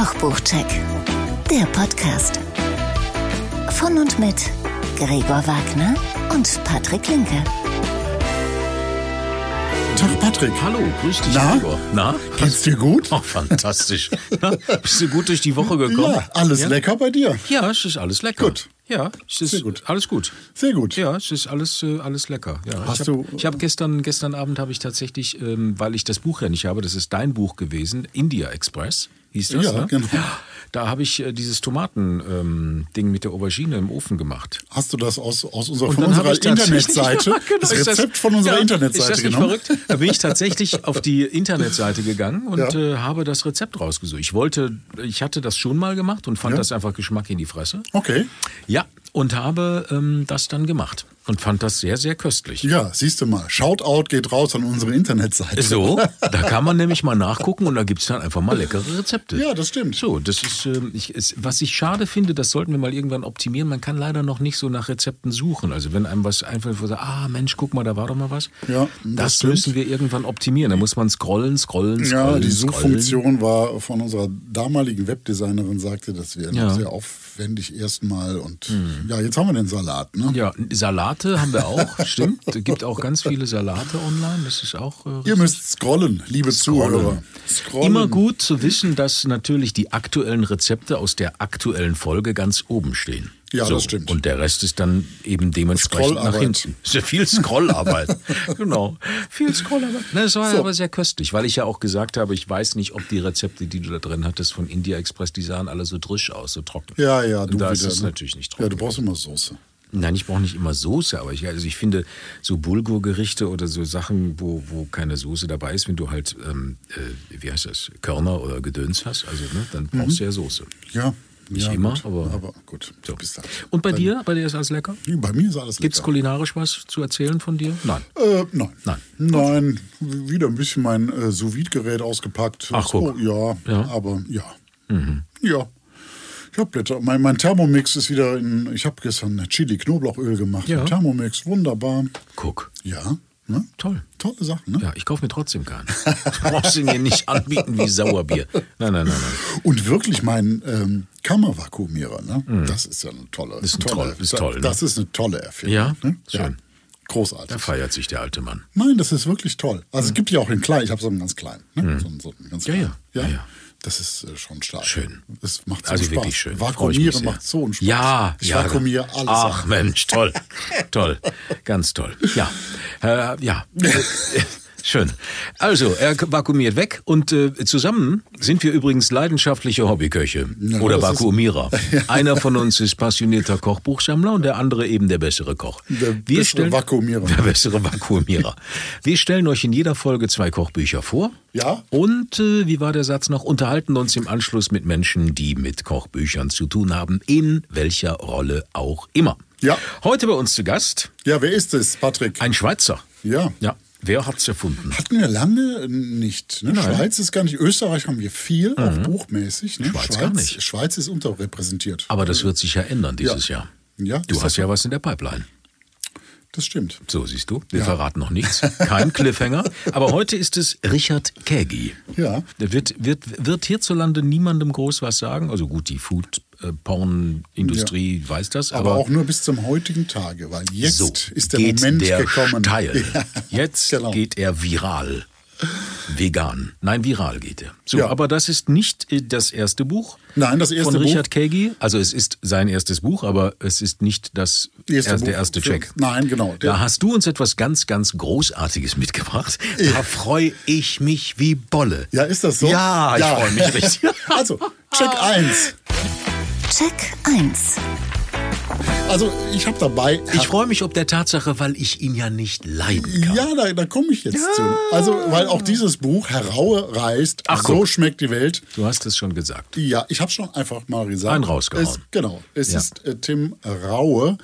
Kochbuchcheck, der Podcast. Von und mit Gregor Wagner und Patrick Linke. Tag Patrick. Hallo, grüß dich, Na? Gregor. Na? Geht's dir gut? Oh, fantastisch. Na, bist du gut durch die Woche gekommen? Ja, alles lecker bei dir. Ja, es ist alles lecker. Gut. Ja, es ist Sehr gut. alles gut. Sehr gut. Ja, es ist alles, äh, alles lecker. Ja, Hast ich habe hab gestern, gestern Abend habe ich tatsächlich, ähm, weil ich das Buch ja nicht habe, das ist dein Buch gewesen, India Express hieß das. Ja, ne? genau. Da habe ich äh, dieses Tomaten-Ding mit der Aubergine im Ofen gemacht. Hast du das aus, aus unserer, von unserer Internetseite, Ja, genau, das Rezept von unserer ja, Internetseite Ist das nicht genommen? verrückt? Da bin ich tatsächlich auf die Internetseite gegangen und Ja. äh, habe das Rezept rausgesucht. Ich wollte, ich hatte das schon mal gemacht und fand das einfach Geschmack in die Fresse. Okay. Ja, und habe ähm, das dann gemacht und fand das sehr, sehr köstlich. Ja, siehst du mal. Shoutout geht raus an unsere Internetseite. So, da kann man nämlich mal nachgucken und da gibt es dann einfach mal leckere Rezepte. Ja, das stimmt. So, das ist, ähm, ich, es, was ich schade finde, das sollten wir mal irgendwann optimieren. Man kann leider noch nicht so nach Rezepten suchen. Also wenn einem was einfällt, wo sagt, ah Mensch, guck mal, da war doch mal was. Ja, das das, müssen wir irgendwann optimieren. Da muss man scrollen, scrollen, scrollen. Ja, die scrollen. Suchfunktion war von unserer damaligen Webdesignerin, sagte, das wäre Ja. sehr aufwendig erstmal. Und ja, jetzt haben wir den Salat, ne? Ja, Salate haben wir auch, stimmt. Es gibt auch ganz viele Salate online. Das ist auch. Äh, Ihr müsst scrollen, liebe Zuhörer. Scrollen. Immer gut zu wissen, dass natürlich die aktuellen Rezepte aus der aktuellen Folge ganz oben stehen. Ja, das stimmt. Und der Rest ist dann eben dementsprechend nach hinten. Ist ja viel Scrollarbeit. genau. Viel Scrollarbeit. Das war So. aber sehr köstlich, weil ich ja auch gesagt habe, ich weiß nicht, ob die Rezepte, die du da drin hattest von India Express, die sahen alle so drisch aus, so trocken. Ja, ja, du Und da ist wieder, es ne? natürlich nicht trocken. Ja, du brauchst immer Soße. Nein, ich brauche nicht immer Soße, aber ich, also ich finde so Bulgurgerichte oder so Sachen, wo, wo keine Soße dabei ist, wenn du halt, ähm, äh, wie heißt das, Körner oder Gedöns hast, also ne, dann brauchst du ja Soße. Ja. Nicht ja, immer, gut. aber- aber gut. So. Bist halt. Und bei Dann- dir? Bei dir ist alles lecker? Bei mir ist alles Gibt es lecker. kulinarisch was zu erzählen von dir? Nein. Äh, nein. Nein. Nein, wieder ein bisschen mein äh, gerät ausgepackt. Ach, guck. Oh, ja, Ja. Mhm. aber ja. Ja. Blätter. Mein, mein Thermomix ist wieder in. Ich habe gestern Chili-Knoblauchöl gemacht. Ja. Thermomix, wunderbar. Guck. Ja, ne? Toll. Tolle Sache, ne? Ja, ich kaufe mir trotzdem keinen. Du brauchst ihn mir nicht anbieten wie Sauerbier. Nein, nein, nein, nein. Und wirklich mein ähm, Kammervakuumierer, ne? Das ist ja eine tolle. Mhm. Ist ein tolle, toll- ist toll, ne? Das ist eine tolle Erfindung. Ja? Ne? Schön. Großartig. Da feiert sich der alte Mann. Nein, das ist wirklich toll. Also es gibt ja auch in klein. Ich habe so einen ganz kleinen. Ne? So, einen- so einen ganz Mhm. Ja, kleinen. ja. Ja, ja. Das ist äh, schon stark. Schön. Das macht so Also Spaß. wirklich schön. Vakuumieren sehr. macht so einen Spaß. Ja, ich ja. vakuumiere alles. Ach ab. Mensch, toll, toll, ganz toll. Ja, äh, ja. Schön. Also, er vakuumiert weg und äh, zusammen sind wir übrigens leidenschaftliche Hobbyköche Ja, oder das ist- Vakuumierer. Einer von uns ist passionierter Kochbuchsammler und der andere eben der bessere Koch. Der bessere Vakuumierer. Der bessere Vakuumierer. wir stellen euch in jeder Folge zwei Kochbücher vor. Ja. Und äh, wie war der Satz noch? Unterhalten uns im Anschluss mit Menschen, die mit Kochbüchern zu tun haben, in welcher Rolle auch immer. Ja. Heute bei uns zu Gast Ja, wer ist es, Patrick? ein Schweizer. Ja. Ja. Wer hat's erfunden? Hatten wir lange nicht. Ne? Mhm. Schweiz ist gar nicht. Österreich haben wir viel, auch buchmäßig. Ne? Schweiz gar nicht. Schweiz ist unterrepräsentiert. Aber das wird sich ja ändern dieses Jahr. Ja, Du hast ja was in der Pipeline. Das stimmt. So, siehst du, wir verraten noch nichts. Kein Cliffhanger. Aber heute ist es Richard Kägi. Ja. Der wird, wird, wird hierzulande niemandem groß was sagen. Also gut, die Food-Porn-Industrie weiß das. Aber, Aber, auch nur bis zum heutigen Tage, weil jetzt so ist der Moment der gekommen. Steil. Ja, Jetzt genau. geht er viral. Vegan. Nein, viral geht er. So, Ja. aber das ist nicht äh, das erste Buch. Nein, das erste von Buch- Richard Kägi. Also es ist sein erstes Buch, aber es ist nicht das Erste erste, der erste für- Check. Nein, genau. Der- Da hast du uns etwas ganz, ganz Großartiges mitgebracht. Da freue ich mich wie Bolle. Ja, ist das so? Ja, ich freue mich richtig. Also, Check 1. Check 1. Also, ich habe dabei. Ich freue mich ob der Tatsache, weil ich ihn ja nicht leiden kann. Ja, da, da komme ich jetzt zu. Also, weil auch dieses Buch Heraue reißt, Ach, so guck. schmeckt die Welt. Du hast es schon gesagt. Ja, ich habe schon einfach mal gesagt. Einen rausgehauen. Es, genau. Es Ja. ist äh, Tim Raue.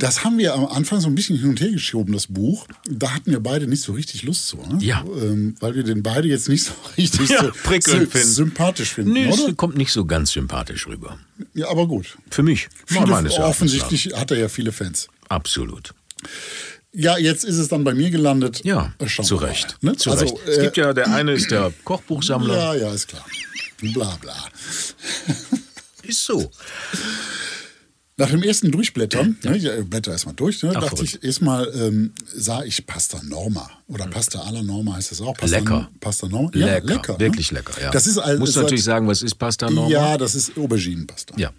Das haben wir am Anfang so ein bisschen hin und her geschoben, das Buch. Da hatten wir beide nicht so richtig Lust zu. Ne? Ja. Ähm, weil wir den beide jetzt nicht so richtig Ja, so sy- finden. sympathisch finden, Nö, oder? es kommt nicht so ganz sympathisch rüber. Ja, aber gut. Für mich. Viele, meines offensichtlich hat er ja viele Fans. Absolut. Ja, jetzt ist es dann bei mir gelandet. Ja, Äh, schauen zu Recht. ne? Zu also, Recht. Es äh, gibt ja, der eine ist der Kochbuchsammler. Ja, ja, ist klar. bla bla. Ist so. Nach dem ersten Durchblättern, ne, ich äh, blätter erstmal durch, ne, Ach, dachte verrückt. ich erstmal, ähm, sah ich Pasta Norma. Oder Pasta alla Norma heißt das auch. Pasta, Lecker. Pasta Norma. Ja, lecker, lecker. ne? wirklich lecker. Ja. Das ist du seit- natürlich sagen, was ist Pasta Norma? Ja, das ist Auberginenpasta. Ja.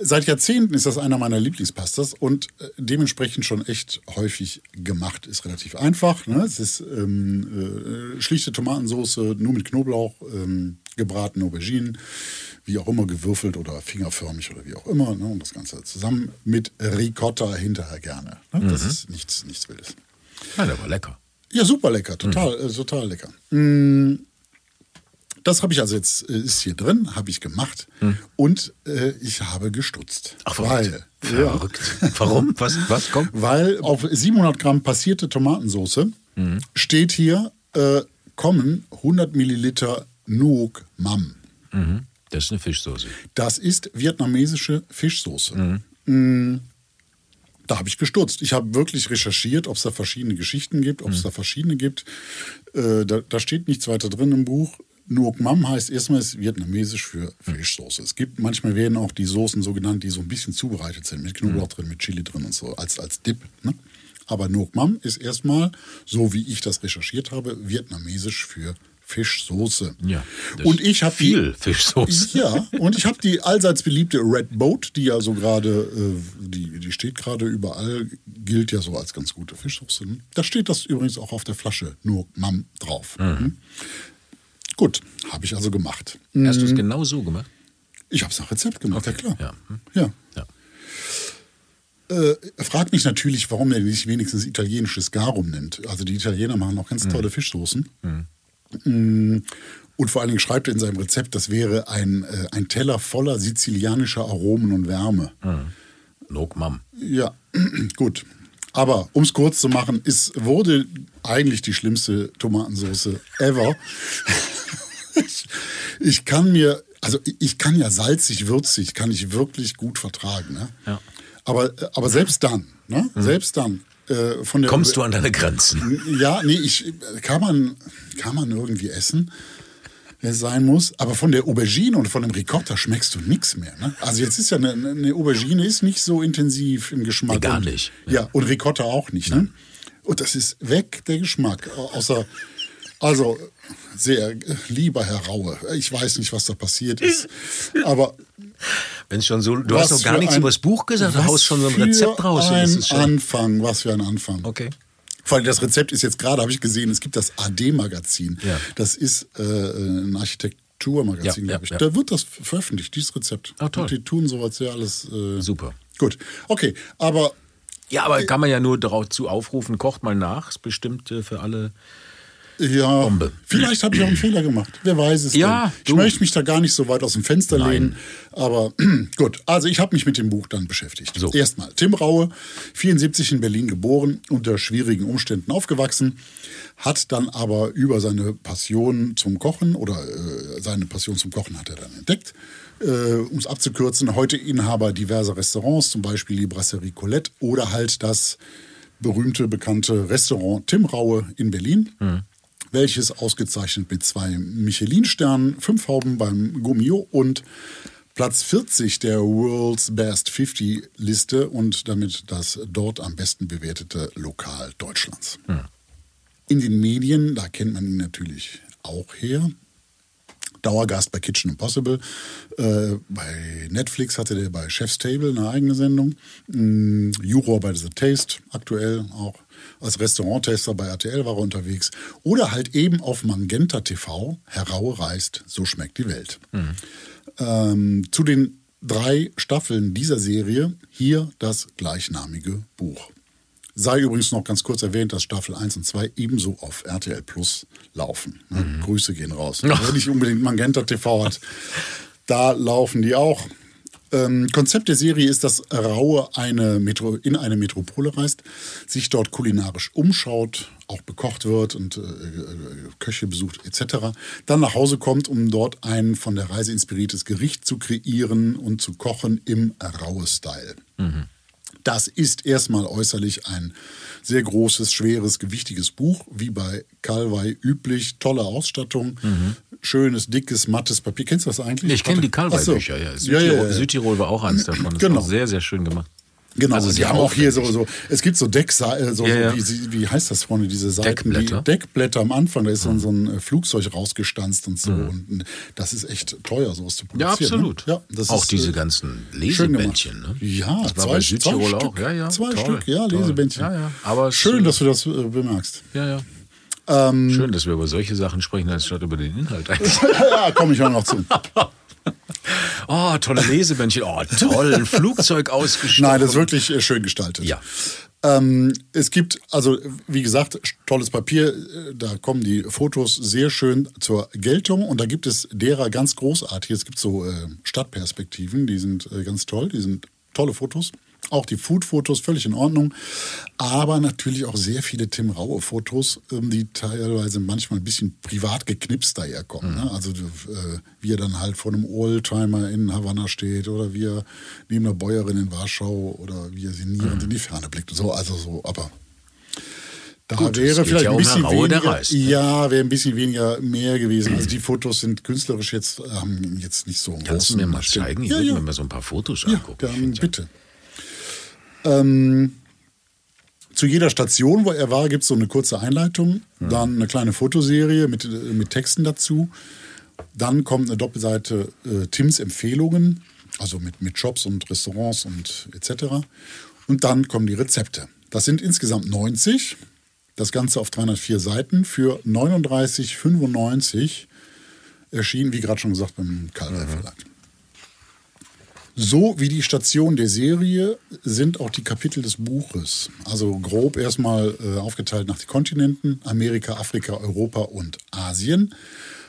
Seit Jahrzehnten ist das einer meiner Lieblingspastas und äh, dementsprechend schon echt häufig gemacht. Ist relativ einfach. Ne? Es ist ähm, äh, schlichte Tomatensauce, nur mit Knoblauch, ähm, gebratene Auberginen, wie auch immer gewürfelt oder fingerförmig oder wie auch immer. Ne? Und das Ganze zusammen mit Ricotta hinterher gerne. Ne? Das ist nichts, nichts Wildes. Ja, der war lecker. Ja, super lecker, total, äh, total lecker. Mm, Das habe ich also jetzt, äh, ist hier drin, habe ich gemacht und äh, ich habe gestutzt. Ach, verrückt. weil, ja, Verrückt. Warum? Was? Was? Komm. weil auf 700 Gramm passierte Tomatensauce steht hier, äh, kommen 100 Milliliter Nuoc Mam. Mhm. Das ist eine Fischsoße. Das ist vietnamesische Fischsoße. Mm, Da habe ich gestutzt. Ich habe wirklich recherchiert, ob es da verschiedene Geschichten gibt, ob es da verschiedene gibt. Äh, da, da steht nichts weiter drin im Buch. Nuoc Mam heißt erstmal ist vietnamesisch für Fischsoße. Es gibt manchmal werden auch die Soßen so genannt, die so ein bisschen zubereitet sind, mit Knoblauch drin, mit Chili drin und so, als, als Dip. Ne? Aber Nuoc Mam ist erstmal, so wie ich das recherchiert habe, vietnamesisch für Fischsoße. Ja, Und ich habe viel Fischsoße. ja, und ich habe die allseits beliebte Red Boat, die ja so gerade, äh, die, die steht gerade überall, gilt ja so als ganz gute Fischsoße. Da steht das übrigens auch auf der Flasche, nur Mam drauf. Hm? Gut, habe ich also gemacht. Hast du es genau so gemacht? Ich habe es nach Rezept gemacht, ja klar. Ja. Hm. ja. Ja. Äh, er fragt mich natürlich, warum er nicht wenigstens italienisches Garum nimmt. Also die Italiener machen auch ganz tolle Fischsoßen. Mm, Und vor allen Dingen schreibt er in seinem Rezept, das wäre ein, äh, ein Teller voller sizilianischer Aromen und Wärme. Nok Mam. Ja, gut. Aber um es kurz zu machen, es wurde eigentlich die schlimmste Tomatensauce ever. ich, kann mir, also ich kann ja salzig, würzig, kann ich wirklich gut vertragen. Ne? Ja. Aber, aber selbst dann, ne? selbst dann. Äh, von der Kommst du an deine Grenzen? ja, nee, ich, kann, man, kann man irgendwie essen, es sein muss. Aber von der Aubergine und von dem Ricotta schmeckst du nichts mehr. Ne? Also jetzt ist ja eine, eine Aubergine ist nicht so intensiv im Geschmack. Nee, gar und, nicht. Ja. und Ricotta auch nicht. Ne? Und das ist weg, der Geschmack. Au- Außer, also sehr äh, lieber Herr Raue. Ich weiß nicht, was da passiert ist. Aber Wenn schon so, du was hast noch gar für nichts ein- über das Buch gesagt, du was haust schon so ein für Rezept raus. und das Ein Anfang, was für ein Anfang. okay. Vor allem das Rezept ist jetzt gerade, habe ich gesehen, es gibt das AD-Magazin. Ja. Das ist äh, ein Architekturmagazin, Ja, glaube ich. ja. Da wird das veröffentlicht, dieses Rezept. Ah, toll. Und die tun sowas ja alles. Äh, Super. Gut. Okay, aber Ja, aber kann man ja nur dazu aufrufen, kocht mal nach. Ist bestimmt äh, für alle. Ja, Bombe. vielleicht habe ich auch einen Fehler gemacht. Wer weiß es Ja, denn. Ich du. möchte mich da gar nicht so weit aus dem Fenster Nein. lehnen. Aber gut, also ich habe mich mit dem Buch dann beschäftigt. So. Erstmal, Tim Raue, 74 in Berlin geboren, unter schwierigen Umständen aufgewachsen, hat dann aber über seine Passion zum Kochen oder äh, seine Passion zum Kochen hat er dann entdeckt. Äh, um es abzukürzen, heute Inhaber diverser Restaurants, zum Beispiel die Brasserie Colette oder halt das berühmte, bekannte Restaurant Tim Raue in Berlin welches ausgezeichnet mit zwei Michelin-Sternen, fünf Hauben beim Gummio und Platz 40 der World's Best 50 Liste und damit das dort am besten bewertete Lokal Deutschlands. In den Medien, da kennt man ihn natürlich auch her. Dauergast bei Kitchen Impossible. Äh, bei Netflix hatte der bei Chef's Table eine eigene Sendung. Mm, Juror bei The Taste, aktuell auch. Als Restauranttaster bei RTL war er unterwegs. Oder halt eben auf Magenta TV, Herr Raue reist, so schmeckt die Welt. Ähm, zu den drei Staffeln dieser Serie hier das gleichnamige Buch. Sei übrigens noch ganz kurz erwähnt, dass Staffel 1 und 2 ebenso auf RTL Plus laufen. Ne? Grüße gehen raus. Wer nicht unbedingt Magenta TV hat, da laufen die auch. Ähm, Konzept der Serie ist, dass Raue eine Metro in eine Metropole reist, sich dort kulinarisch umschaut, auch bekocht wird und äh, äh, Köche besucht etc. Dann nach Hause kommt, um dort ein von der Reise inspiriertes Gericht zu kreieren und zu kochen im Raue-Style. Das ist erstmal äußerlich ein sehr großes, schweres, gewichtiges Buch, wie bei Calvai üblich. Tolle Ausstattung, schönes, dickes, mattes Papier. Kennst du das eigentlich? Ich kenne die so. Calvai-Bücher, ja. Ja, Südtirol, ja, ja. Südtirol war auch eins davon. Das Genau. sehr, sehr schön gemacht. Genau, Also die haben auch hier so, so, es gibt so Deckseiten, so, Ja, ja. wie, sie- wie heißt das vorne, diese Seiten, Deckblätter. Mhm. die Deckblätter am Anfang, da ist so, so ein äh, Flugzeug rausgestanzt und so. Und äh, das ist echt teuer, sowas zu produzieren. Ja, absolut. Ne? Ja, das auch ist, diese äh, ganzen. Lesebändchen. Ne? Ja, das war zwei- bei Südtirol auch. Stück. Ja, ja, Zwei toll, Stück, ja, toll. Lesebändchen. Ja, ja. Aber Schön, äh, dass du das äh, bemerkst. Ja, ja. Ähm, Schön, dass wir über solche Sachen sprechen, anstatt über den Inhalt. ja, komme ich auch noch zu. oh, tolle Lesebändchen. Oh, toll. Ein Flugzeug ausgestattet. Nein, das ist wirklich äh, schön gestaltet. Ja. Ähm, es gibt, also wie gesagt, tolles Papier, äh, da kommen die Fotos sehr schön zur Geltung und da gibt es derer ganz großartig. Es gibt so äh, Stadtperspektiven, die sind äh, ganz toll, die sind tolle Fotos. Auch die Food-Fotos völlig in Ordnung, aber natürlich auch sehr viele Tim Raue-Fotos, ähm, die teilweise manchmal ein bisschen privat geknipst daherkommen. Ne? Also äh, wie er dann halt vor einem Oldtimer in Havanna steht oder wie er neben einer Bäuerin in Warschau oder wie er sinnierend in die Ferne blickt. So, also so, aber da Gut, wäre vielleicht ja ein bisschen Raue, der weniger, reist, ne? ja, wäre ein bisschen weniger mehr gewesen. Also die Fotos sind künstlerisch jetzt haben jetzt nicht so Kannst du mir mal zeigen? Ich Ja, würde ja. mir mal so ein paar Fotos Ja, angucken. Dann bitte. Ähm, zu jeder Station, wo er war, gibt es so eine kurze Einleitung, dann eine kleine Fotoserie mit, äh, mit Texten dazu. Dann kommt eine Doppelseite äh, Tims Empfehlungen, also mit, mit Shops und Restaurants und etc. Und dann kommen die Rezepte. Das sind insgesamt 90. Das Ganze auf 304 Seiten für 39,95 erschienen, wie gerade schon gesagt, beim Calvary Verlag. So wie die Station der Serie sind auch die Kapitel des Buches. Also grob erstmal äh, aufgeteilt nach den Kontinenten, Amerika, Afrika, Europa und Asien.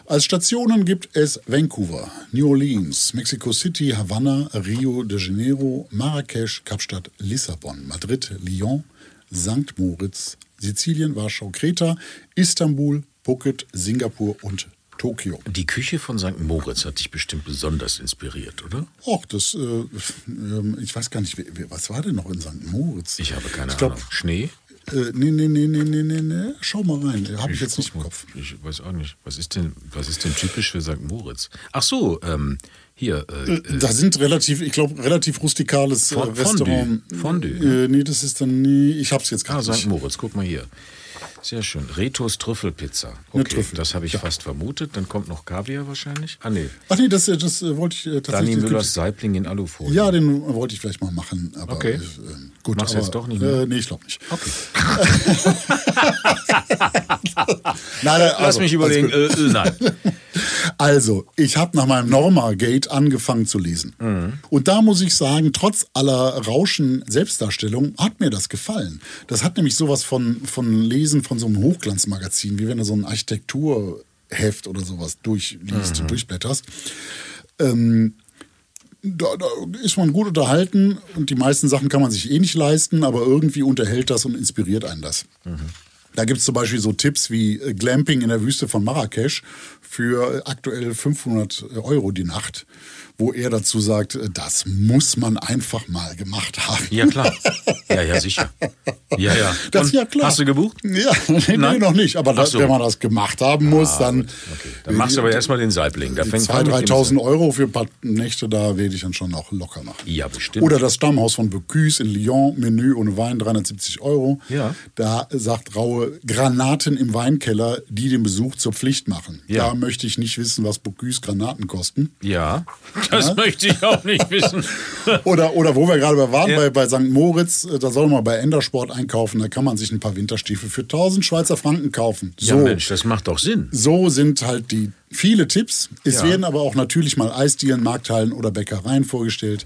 Als Stationen gibt es Vancouver, New Orleans, Mexico City, Havanna, Rio de Janeiro, Marrakesch, Kapstadt, Lissabon, Madrid, Lyon, St. Moritz, Sizilien, Warschau, Kreta, Istanbul, Phuket, Singapur und Tokio. Die Küche von St. Moritz hat dich bestimmt besonders inspiriert, oder? Och, das, äh, ähm, ich weiß gar nicht, was war denn noch in St. Moritz? Ich habe keine Ich glaub, Ahnung. Schnee? Äh, nee, nee, nee, nee, nee, nee, nee. Schau mal rein, habe ich jetzt nicht im. Kopf. Ich weiß auch nicht. Was ist denn, was ist denn typisch für St. Moritz? Ach so, ähm, hier. Äh, Äh, Da sind relativ, ich glaube, relativ rustikales äh, Fond- Restaurant. Fondue. Fondue, Äh, nee, das ist dann, nee, ich hab's jetzt ah, gar St. nicht. Moritz, guck mal hier. Sehr schön. Retos Trüffelpizza. Eine Okay, Trüffel, das habe ich fast vermutet. Dann kommt noch Kaviar wahrscheinlich. Ah, nee. Ach nee, das, äh, das äh, wollte ich äh, Dani tatsächlich. Müllers Saibling in Alufolie. ja, den wollte ich vielleicht mal machen, aber Okay. äh, gut. Machst du aber, jetzt doch nicht mehr? Äh, nee, ich glaube nicht. Okay. Nein, nein, Lass also, mich alles überlegen. äh, nein. Also, ich habe nach meinem Norma-Gate angefangen zu lesen. Und da muss ich sagen, trotz aller Rauschen Selbstdarstellung hat mir das gefallen. Das hat nämlich sowas von, von Lesen von so einem Hochglanzmagazin, wie wenn du so ein Architekturheft oder sowas durchliest, durchblätterst. Ähm, da, da ist man gut unterhalten und die meisten Sachen kann man sich eh nicht leisten, aber irgendwie unterhält das und inspiriert einen das. Da gibt es zum Beispiel so Tipps wie äh, Glamping in der Wüste von Marrakesch für aktuell 500 Euro die Nacht, wo er dazu sagt, äh, das muss man einfach mal gemacht haben. Ja, klar. Ja, ja, sicher. Ja, ja. Das ist ja klar. Hast du gebucht? Ja, nee, Nein? noch nicht. Aber das, so. wenn man das gemacht haben muss, dann. Okay. Dann machst du aber erstmal den Saibling. Da Die fängt 2.000, an mit dem 3.000 Euro für ein paar Nächte, da werde ich dann schon auch locker machen. Ja, bestimmt. Oder das Stammhaus von Bocuse in Lyon, Menü ohne Wein, 370 Euro. Ja. Da sagt Raue, Granaten im Weinkeller, die den Besuch zur Pflicht machen. Ja. Da möchte ich nicht wissen, was Bocuse Granaten kosten. Ja, das möchte ich auch nicht wissen. Oder, oder wo wir gerade waren, Ja. bei, bei St. Moritz, äh, da soll man bei Endersport einkaufen, da kann man sich ein paar Winterstiefel für 1000 Schweizer Franken kaufen. Ja, Mensch, das macht doch Sinn. So sind halt die viele Tipps. Es Ja. werden aber auch natürlich mal Eisdielen, Markthallen oder Bäckereien vorgestellt,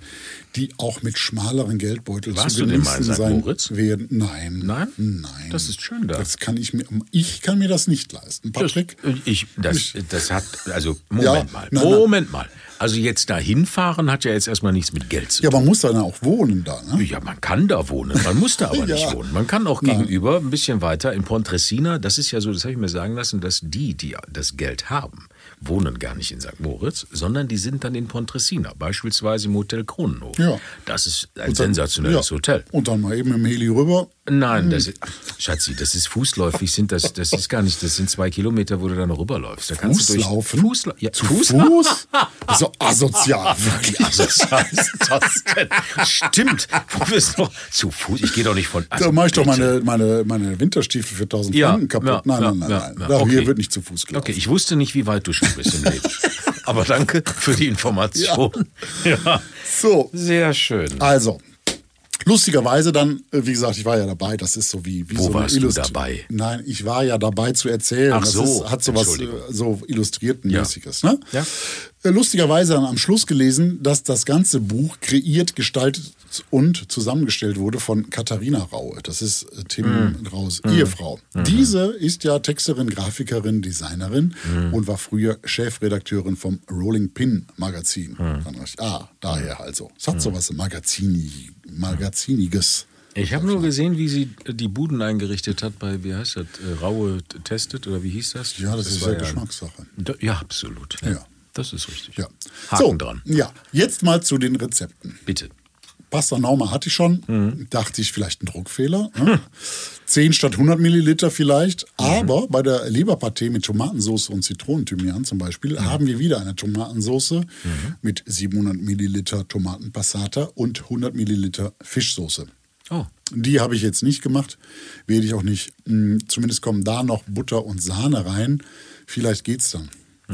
die auch mit schmaleren Geldbeutel Warst zu du denn mal genießen sein Moritz? werden. Nein. Nein? Nein. Das ist schön da. Das kann ich mir, ich kann mir das nicht leisten. Patrick? Das, ich, das, das hat, also Ja, Moment mal, nein, nein. Moment mal. Also jetzt da hinfahren hat ja jetzt erstmal nichts mit Geld zu Ja, tun. man muss dann auch wohnen da. Ne? Ja, man kann da wohnen, man muss da aber nicht Ja. wohnen. Man kann auch gegenüber, ein bisschen weiter, in Pontresina, das ist ja so, das habe ich mir sagen lassen, dass die, die das Geld haben, wohnen gar nicht in St. Moritz, sondern die sind dann in Pontresina, beispielsweise im Hotel Kronenhof. Ja. Das ist ein dann- sensationelles ja. Hotel. Und dann mal eben im Heli rüber. Nein, das ist, Schatzi, das ist fußläufig, sind das, das ist gar nicht, das sind zwei Kilometer, wo du da noch rüberläufst. Da kannst du durch Fußlaufen? Fußla ja, Zu Fuß- Fuß? So asozial. Wie asozial ist das denn? Stimmt. Wo bist du? Zu Fuß? Ich gehe doch nicht von. also Da mache ich doch meine, meine, meine Winterstiefel für 1000 Ja, Franken kaputt. ja, nein, ja, nein, nein, nein. Okay. Hier wird nicht zu Fuß gelaufen. Okay, ich wusste nicht, wie weit du schon bist im Leben. Aber danke für die Information. Ja. So, Sehr schön. also. Lustigerweise dann, äh, wie gesagt, ich war ja dabei, das ist so wie, wie Wo so warst du Illustri- dabei? Nein, ich war ja dabei zu erzählen. Ach das so, ist, hat so was äh, Entschuldigung. so Illustriertenmäßiges. Ne? Ja. Äh, Lustigerweise am Schluss gelesen, dass das ganze Buch kreiert, gestaltet und zusammengestellt wurde von Katharina Raue. Das ist äh, Tim Mhm. Raues Ehefrau. Diese ist ja Texterin, Grafikerin, Designerin Mhm. und war früher Chefredakteurin vom Rolling Pin Magazin. Mhm. Ah, daher also. Es hat sowas Magazini, Magaziniges. Ich habe nur gesehen, wie sie die Buden eingerichtet hat bei, wie heißt das, äh, Raue testet oder wie hieß das? Ja, das, ist war ja Geschmackssache. Ja, absolut. Ja. Ja. Das ist richtig. Ja. Haken so, dran. Ja, jetzt mal zu den Rezepten. Bitte. Pasta Norma hatte ich schon. Mhm. Dachte ich, vielleicht ein Druckfehler. Ne? 10 statt 100 Milliliter vielleicht. Mhm. Aber bei der Leberpartee mit Tomatensauce und Zitronenthymian zum Beispiel Mhm. haben wir wieder eine Tomatensauce mit 700 Milliliter Tomatenpassata und 100 Milliliter Fischsoße. Oh. Die habe ich jetzt nicht gemacht, werde ich auch nicht. Hm, Zumindest kommen da noch Butter und Sahne rein. Vielleicht geht's dann.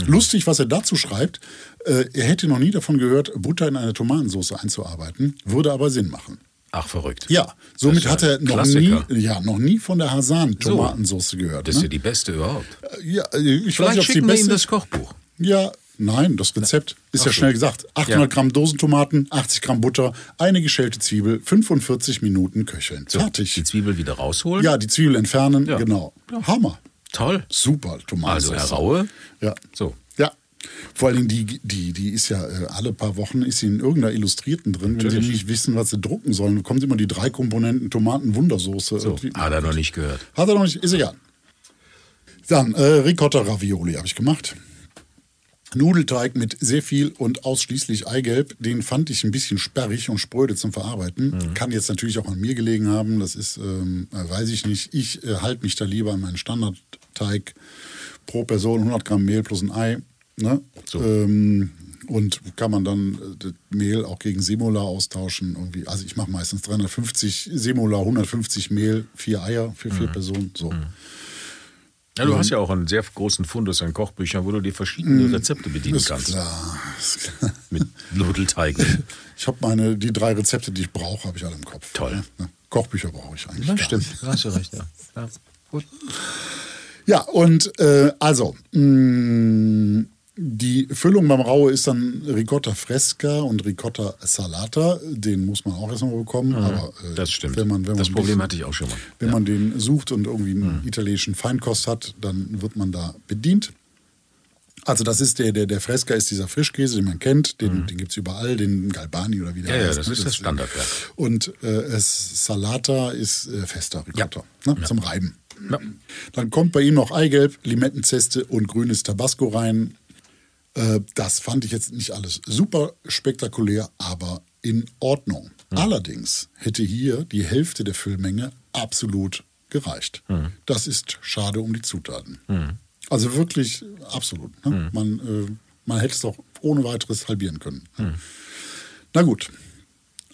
Lustig, was er dazu schreibt. Äh, er hätte noch nie davon gehört, Butter in eine Tomatensauce einzuarbeiten, würde aber Sinn machen. Ach, verrückt. Ja, somit ist hat ja er noch Klassiker. nie, ja, noch nie von der Hasan-Tomatensauce gehört. Das ist ja ne? die beste überhaupt. ja, äh, ich weiß nicht, Vielleicht ob schicken wir ihm beste das Kochbuch. Ja, nein, das Rezept ist ja Ach so. schnell gesagt. 800 Ja. Gramm Dosentomaten, 80 Gramm Butter, eine geschälte Zwiebel, 45 Minuten köcheln. Fertig. Die Zwiebel wieder rausholen. Ja, die Zwiebel entfernen, Ja. genau. Hammer. Toll. Super Tomatensauce. Also Herr Raue. Ja. So. Ja. Vor allen Dingen, die, die, die ist ja äh, alle paar Wochen ist sie in irgendeiner Illustrierten drin. Wenn sie Natürlich. nicht wissen, was sie drucken sollen, kommt immer die drei Komponenten Tomaten-Wundersoße. So. Hat er noch nicht gehört. Hat er noch nicht, ist egal. Dann, äh, Ricotta Ravioli habe ich gemacht. Nudelteig mit sehr viel und ausschließlich Eigelb, den fand ich ein bisschen sperrig und spröde zum Verarbeiten. Kann jetzt natürlich auch an mir gelegen haben, das ist, ähm, äh, weiß ich nicht. Ich äh, halte mich da lieber an meinen Standardteig pro Person 100 Gramm Mehl plus ein Ei. Ne? So. Ähm, und kann man dann äh, das Mehl auch gegen Semola austauschen. Irgendwie. Also ich mache meistens 350 Semola, 150 Mehl, vier Eier für vier Personen. So. Ja, du hast ja auch einen sehr großen Fundus an Kochbüchern, wo du dir verschiedene Rezepte bedienen Ist kannst. klar. Ist klar. Mit Nudelteigen. Ich habe meine, die drei Rezepte, die ich brauche, habe ich alle im Kopf. Toll. Ne? Kochbücher brauche ich eigentlich. Gar stimmt. Da hast du recht, ja. ja. Gut. Ja, und äh, also, mh, die Füllung beim Raue ist dann Ricotta Fresca und Ricotta Salata. Den muss man auch erstmal bekommen. Aber, äh, Mhm. Das stimmt. Wenn man, wenn das man Problem bisschen- hatte ich auch schon mal. Wenn man den sucht und irgendwie Mhm. einen italienischen Feinkost hat, dann wird man da bedient. Also das ist der, der, der Fresca ist dieser Frischkäse, den man kennt, den, den gibt es überall, den Galbani oder wie der Mhm. Ja, ja, heißt. das ne? ist das Standardwerk. Und äh, es, Salata ist äh, fester Ricotta, ne? zum Reiben. Ja. Dann kommt bei ihm noch Eigelb, Limettenzeste und grünes Tabasco rein. Äh, das fand ich jetzt nicht alles super spektakulär, aber in Ordnung. Allerdings hätte hier die Hälfte der Füllmenge absolut gereicht. Das ist schade um die Zutaten. Also wirklich absolut. Ne? Man, äh, man hätte es doch ohne weiteres halbieren können. Na gut.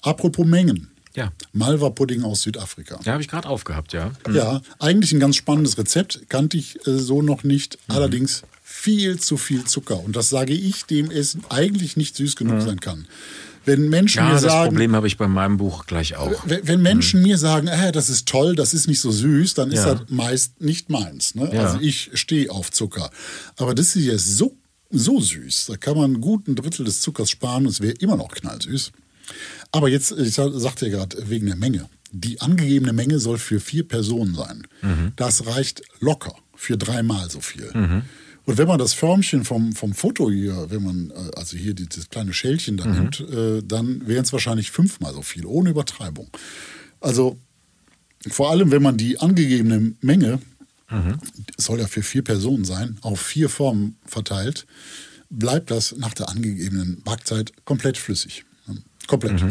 Apropos Mengen. Ja. Malva-Pudding aus Südafrika. Ja, habe ich gerade aufgehabt, ja. Ja, eigentlich ein ganz spannendes Rezept, kannte ich äh, so noch nicht. Mhm. Allerdings viel zu viel Zucker. Und das sage ich, dem es eigentlich nicht süß genug sein kann. Wenn Menschen Mhm. Ja, mir das sagen, Problem habe ich bei meinem Buch gleich auch. wenn wenn Menschen mir sagen, äh, das ist toll, das ist nicht so süß, dann ist Ja. das meist nicht meins. Ne? Ja. Also ich stehe auf Zucker. Aber das hier ist so, so süß. Da kann man gut ein Drittel des Zuckers sparen und es wäre immer noch knallsüß. Aber jetzt, ich sa- sagte ja gerade wegen der Menge. Die angegebene Menge soll für vier Personen sein. Mhm. Das reicht locker für dreimal so viel. Und wenn man das Förmchen vom, vom Foto hier, wenn man äh, also hier dieses kleine Schälchen da nimmt, äh, dann wären es wahrscheinlich fünfmal so viel, ohne Übertreibung. Also vor allem, wenn man die angegebene Menge, soll ja für vier Personen sein, auf vier Formen verteilt, bleibt das nach der angegebenen Backzeit komplett flüssig. Komplett.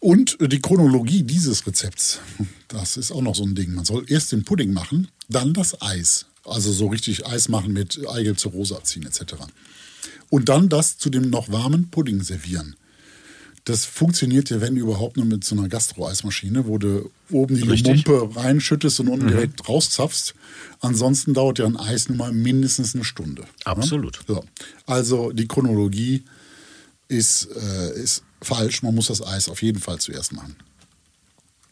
Und die Chronologie dieses Rezepts, das ist auch noch so ein Ding. Man soll erst den Pudding machen, dann das Eis. Also so richtig Eis machen mit Eigelb zur Rose abziehen etc. Und dann das zu dem noch warmen Pudding servieren. Das funktioniert ja, wenn überhaupt, nur mit so einer Gastro-Eismaschine, wo du oben die Richtig. Lumpe reinschüttest und unten direkt rauszapfst. Ansonsten dauert ja ein Eis nun mal mindestens eine Stunde. Absolut. Ja? So. Also die Chronologie ist, äh, ist falsch. Man muss das Eis auf jeden Fall zuerst machen.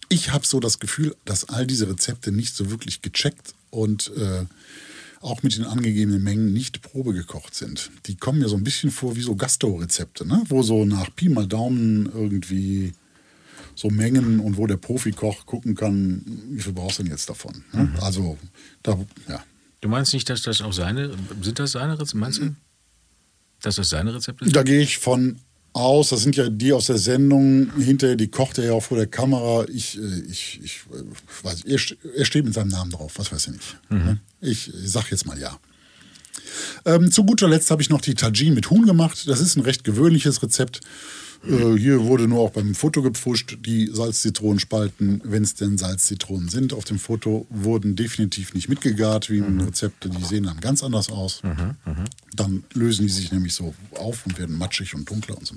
Ich habe so das Gefühl, dass all diese Rezepte nicht so wirklich gecheckt und äh, auch mit den angegebenen Mengen nicht Probe gekocht sind. Die kommen mir so ein bisschen vor wie so Gasto-Rezepte, ne? wo so nach Pi mal Daumen irgendwie so Mengen und wo der Profikoch gucken kann, wie viel brauchst du denn jetzt davon. Ne? Also, da, ja. Du meinst nicht, dass das auch seine, sind das seine Rezepte, meinst du? Dass das seine Rezepte sind? Da gehe ich von aus, das sind ja die aus der Sendung, hinterher, die kocht er ja auch vor der Kamera. Ich, äh, ich, ich äh, weiß, er, er steht mit seinem Namen drauf, was weiß ich nicht. Ne? Ich, ich sag jetzt mal ja. Ähm, zu guter Letzt habe ich noch die Tajin mit Huhn gemacht. Das ist ein recht gewöhnliches Rezept. Äh, hier wurde nur auch beim Foto gepfuscht. Die Salz-Zitronenspalten, wenn es denn Salz-Zitronen sind, auf dem Foto wurden definitiv nicht mitgegart, wie im Rezept. Die sehen dann ganz anders aus. Dann lösen die sich nämlich so auf und werden matschig und dunkler und so.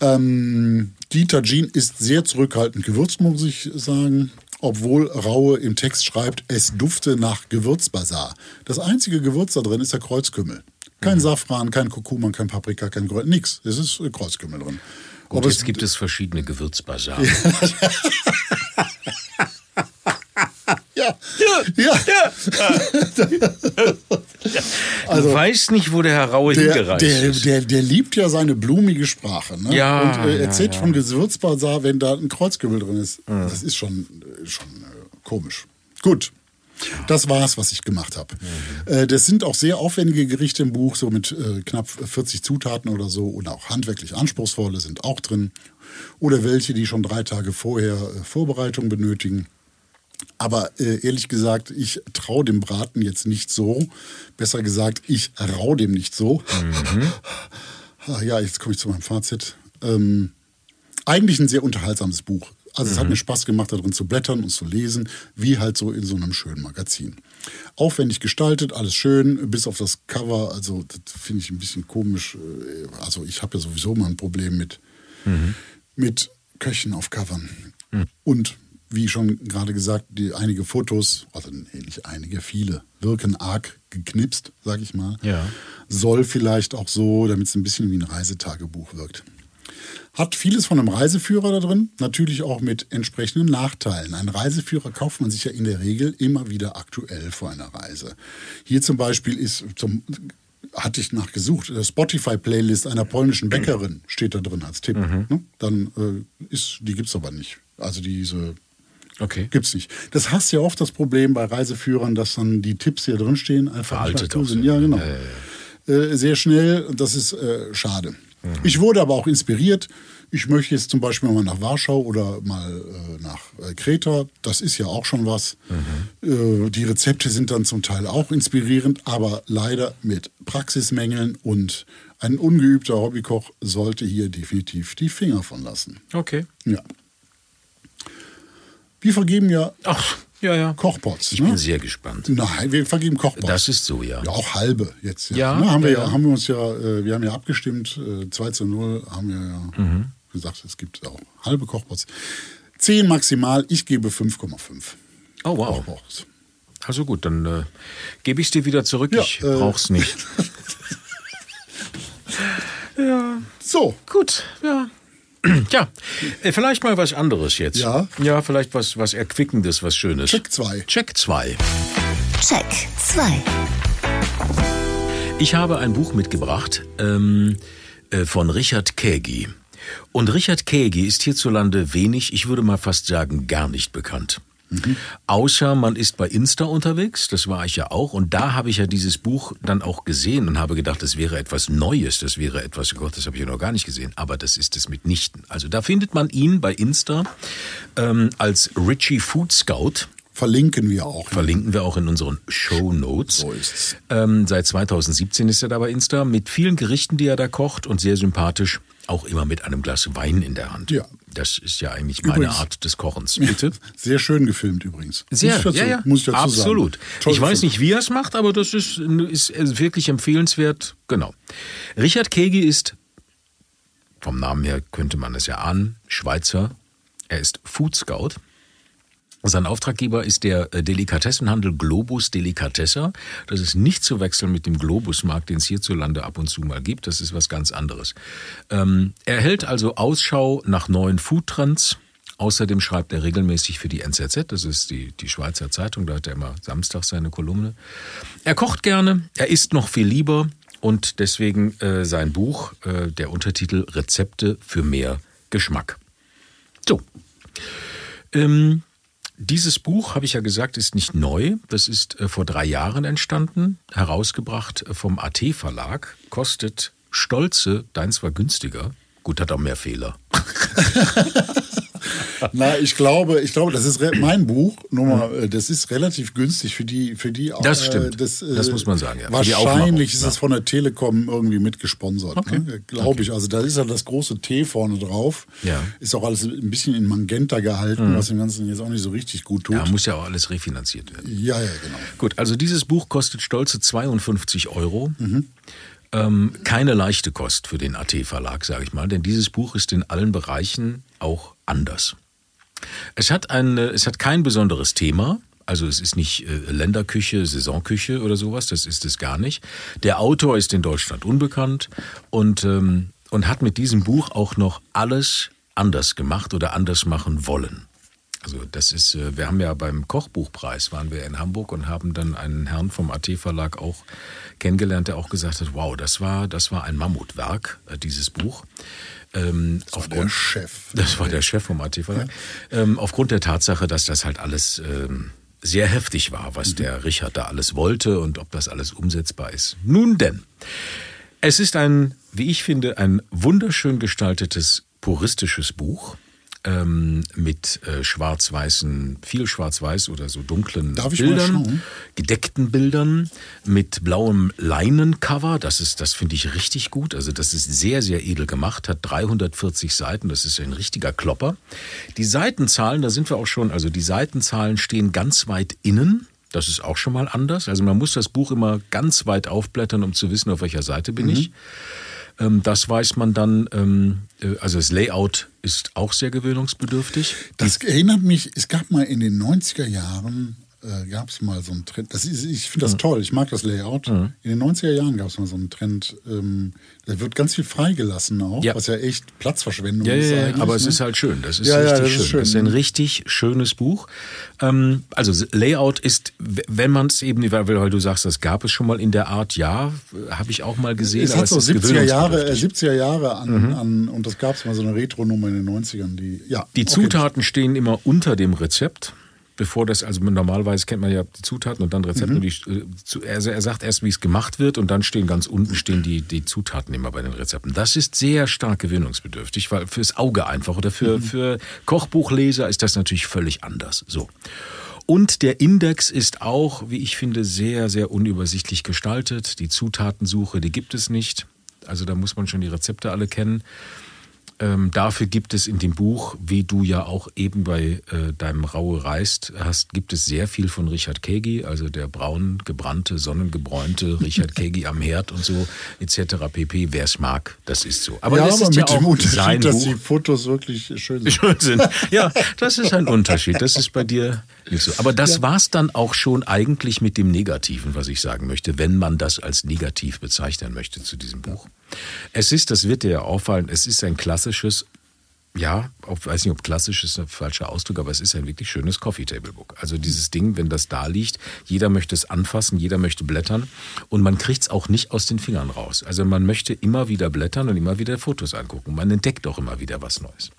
Ähm, die Tajin ist sehr zurückhaltend gewürzt, muss ich sagen. Obwohl Raue im Text schreibt, es dufte nach Gewürzbazar. Das einzige Gewürz da drin ist der Kreuzkümmel. Kein Safran, kein Kurkuma, kein Paprika, kein Grün, nix. Es ist äh, Kreuzkümmel drin. Und Ob jetzt es- gibt es verschiedene Gewürzbasar. ja, ja, du weißt nicht, wo der Herr Raue Der, hingereist der, ist. der, der liebt ja seine blumige Sprache. Ne? Ja, Und äh, ja, erzählt ja. von Gewürzbazar, wenn da ein Kreuzkümmel drin ist. Das ist schon, äh, schon äh, komisch. Gut. Das war's, was ich gemacht habe. Äh, das sind auch sehr aufwendige Gerichte im Buch, so mit äh, knapp 40 Zutaten oder so. Und auch handwerklich anspruchsvolle sind auch drin. Oder welche, die schon drei Tage vorher äh, Vorbereitung benötigen. Aber äh, ehrlich gesagt, ich traue dem Braten jetzt nicht so. Besser gesagt, ich rau dem nicht so. Ah, Ja, jetzt komme ich zu meinem Fazit. Ähm, eigentlich ein sehr unterhaltsames Buch. Also es hat mir Spaß gemacht, darin zu blättern und zu lesen, wie halt so in so einem schönen Magazin. Aufwendig gestaltet, alles schön, bis auf das Cover. Also das finde ich ein bisschen komisch. Äh, Also ich habe ja sowieso mal ein Problem mit, mit Köchen auf Covern. Und wie schon gerade gesagt, die einige Fotos, also nicht einige, viele, wirken arg geknipst, sag ich mal. Ja. Soll vielleicht auch so, damit es ein bisschen wie ein Reisetagebuch wirkt. Hat vieles von einem Reiseführer da drin, natürlich auch mit entsprechenden Nachteilen. Einen Reiseführer kauft man sich ja in der Regel immer wieder aktuell vor einer Reise. Hier zum Beispiel ist zum hatte ich nachgesucht, Spotify-Playlist einer polnischen Bäckerin steht da drin als Tipp. Ne? Dann äh, ist, die gibt's aber nicht. Also diese Okay. Gibt's nicht. Das hast ja oft das Problem bei Reiseführern, dass dann die Tipps hier drin stehen, einfach Veraltet nicht sind. Ja, genau. Ja, Äh, sehr schnell, und das ist äh, schade. Mhm. Ich wurde aber auch inspiriert. Ich möchte jetzt zum Beispiel mal nach Warschau oder mal äh, nach äh, Kreta. Das ist ja auch schon was. Mhm. Äh, die Rezepte sind dann zum Teil auch inspirierend, aber leider mit Praxismängeln und ein ungeübter Hobbykoch sollte hier definitiv die Finger von lassen. Okay. Ja. Wir vergeben ja Ach, ja, ja. Kochpots. Ich ne? bin sehr gespannt. Nein, wir vergeben Kochpots. Das ist so, ja. ja, auch halbe jetzt. Ja, Ja, ne, haben, wir, ja, ja, ja. haben wir uns ja, äh, wir haben ja abgestimmt, äh, 2 zu 0 haben wir ja Mhm. gesagt, es gibt auch halbe Kochpots. 10 maximal, ich gebe 5,5. Oh, wow. Kochpots. Also gut, dann äh, gebe ich es dir wieder zurück. Ja, ich äh, brauch's nicht. So, Gut, ja. Ja, äh, vielleicht mal was anderes jetzt. Ja. Ja, vielleicht was, was Erquickendes, was Schönes. Check 2. Check 2. Check 2. Ich habe ein Buch mitgebracht ähm, äh, von Richard Kägi. Und Richard Kägi ist hierzulande wenig, ich würde mal fast sagen, gar nicht bekannt. Außer man ist bei Insta unterwegs, das war ich ja auch. Und da habe ich ja dieses Buch dann auch gesehen und habe gedacht, das wäre etwas Neues, das wäre etwas, Gott, das habe ich ja noch gar nicht gesehen. Aber das ist es mitnichten. Also da findet man ihn bei Insta ähm, als Richie Food Scout. Verlinken wir auch. Verlinken wir auch in unseren Show Notes. So ist's. Ähm, seit 2017 ist er da bei Insta mit vielen Gerichten, die er da kocht und sehr sympathisch. Auch immer mit einem Glas Wein in der Hand. Ja. Das ist ja eigentlich meine Übrigens- Art des Kochens. Bitte? Sehr schön gefilmt übrigens. Sehr, muss ich dazu, ja, ja. Muss ich dazu Absolut. sagen. Toll ich weiß gefilmt. nicht, wie er es macht, aber das ist, ist wirklich empfehlenswert. Genau. Richard Kegi ist, vom Namen her könnte man es ja ahnen, Schweizer. Er ist Food Scout. Sein Auftraggeber ist der äh, Delikatessenhandel Globus Delikatesser. Das ist nicht zu wechseln mit dem Globusmarkt, den es hierzulande ab und zu mal gibt. Das ist was ganz anderes. Ähm, er hält also Ausschau nach neuen Foodtrends. Außerdem schreibt er regelmäßig für die NZZ, das ist die, die Schweizer Zeitung, da hat er immer samstags seine Kolumne. Er kocht gerne, er isst noch viel lieber und deswegen äh, sein Buch, äh, der Untertitel Rezepte für mehr Geschmack. So. Ähm, dieses Buch, habe ich ja gesagt, ist nicht neu. Das ist äh, vor drei Jahren entstanden, herausgebracht äh, vom AT Verlag, kostet stolze, deins war günstiger. Gut, hat auch mehr Fehler. Na, ich glaube, ich glaube, das ist mein Buch. Nur mal, äh, das ist relativ günstig für die, für die. Das äh, stimmt. Das, äh, Das muss man sagen, ja. Wahrscheinlich ist es von der Telekom irgendwie mitgesponsert. Ne? Glaube ich. Also da ist ja das große T vorne drauf. Ja. Ist auch alles ein bisschen in Magenta gehalten, was dem Ganzen jetzt auch nicht so richtig gut tut. Ja, muss ja auch alles refinanziert werden. ja, ja, genau. Gut, also dieses Buch kostet stolze 52 Euro. Ähm, keine leichte Kost für den AT-Verlag, sage ich mal, denn dieses Buch ist in allen Bereichen auch anders. Es hat, ein, äh, es hat kein besonderes Thema. Also es ist nicht äh, Länderküche, Saisonküche oder sowas, das ist es gar nicht. Der Autor ist in Deutschland unbekannt und, ähm, und hat mit diesem Buch auch noch alles anders gemacht oder anders machen wollen. Also das ist, äh, wir haben ja beim Kochbuchpreis waren wir in Hamburg und haben dann einen Herrn vom AT Verlag auch kennengelernt, der auch gesagt hat, wow, das war, das war ein Mammutwerk, äh, dieses Buch. Ähm, war der Chef. Das war der Chef vom AT Verlag. Ähm, aufgrund der Tatsache, dass das halt alles ähm, sehr heftig war, was der Richard da alles wollte und ob das alles umsetzbar ist. Nun denn, es ist ein, wie ich finde, ein wunderschön gestaltetes, puristisches Buch. Ähm, mit äh, schwarz-weißen, viel schwarz-weiß oder so dunklen Bildern, gedeckten Bildern, mit blauem Leinencover. Das ist, das finde ich richtig gut. Also das ist sehr, sehr edel gemacht, hat 340 Seiten. Das ist ein richtiger Klopper. Die Seitenzahlen, da sind wir auch schon, also die Seitenzahlen stehen ganz weit innen. Das ist auch schon mal anders. Also man muss das Buch immer ganz weit aufblättern, um zu wissen, auf welcher Seite bin ich. Ähm, das weiß man dann, ähm, äh, also das Layout ist auch sehr gewöhnungsbedürftig. Das erinnert mich, es gab mal in den 90er Jahren, äh, gab es mal so einen Trend, das ist, ich finde das toll, ich mag das Layout. In den 90er Jahren gab es mal so einen Trend, ähm, da wird ganz viel freigelassen auch, Ja. was ja echt Platzverschwendung Ja, ist ja, ja, aber es ne? ist halt schön. Das ist Ja, richtig das ist schön. schön. Das ist ein richtig schönes Buch. Ähm, also Layout ist, wenn man es eben, weil, du sagst, das gab es schon mal in der Art, ja, habe ich auch mal gesehen. Es hat so ist 70er Jahre, äh, gewöhnungsbedürftig. 70er Jahre an, an und das gab es mal so eine Retro-Nummer in den 90ern, die, ja. Die okay. Zutaten stehen immer unter dem Rezept. Bevor das, also normalerweise kennt man ja die Zutaten und dann Rezept. Mhm. Die, äh, zu- also er sagt erst, wie es gemacht wird und dann stehen ganz unten stehen die, die Zutaten immer bei den Rezepten. Das ist sehr stark gewöhnungsbedürftig, weil fürs Auge einfach oder für, Mhm. für Kochbuchleser ist das natürlich völlig anders. So. Und der Index ist auch, wie ich finde, sehr, sehr unübersichtlich gestaltet. Die Zutatensuche, die gibt es nicht. Also da muss man schon die Rezepte alle kennen. Ähm, dafür gibt es in dem Buch, wie du ja auch eben bei äh, deinem Raue Reist hast, gibt es sehr viel von Richard Kegi, also der braun gebrannte, sonnengebräunte Richard Kegi am Herd und so etc. pp. Wer es mag, das ist so. Aber ja, das aber ist mit ja dem Unterschied, dass Buch die Fotos wirklich schön sind. schön sind. Ja, das ist ein Unterschied. Das ist bei dir nicht so. Aber das war's dann auch schon eigentlich mit dem Negativen, was ich sagen möchte, wenn man das als negativ bezeichnen möchte zu diesem Buch. Es ist, das wird dir ja auffallen, es ist ein klassisches klassisches ja, ich weiß nicht, ob klassisch ist ein falscher Ausdruck, aber es ist ein wirklich schönes Coffee Table Book. Also dieses Ding, wenn das da liegt, jeder möchte es anfassen, jeder möchte blättern und man kriegt es auch nicht aus den Fingern raus. Also man möchte immer wieder blättern und immer wieder Fotos angucken. Man entdeckt auch immer wieder was Neues.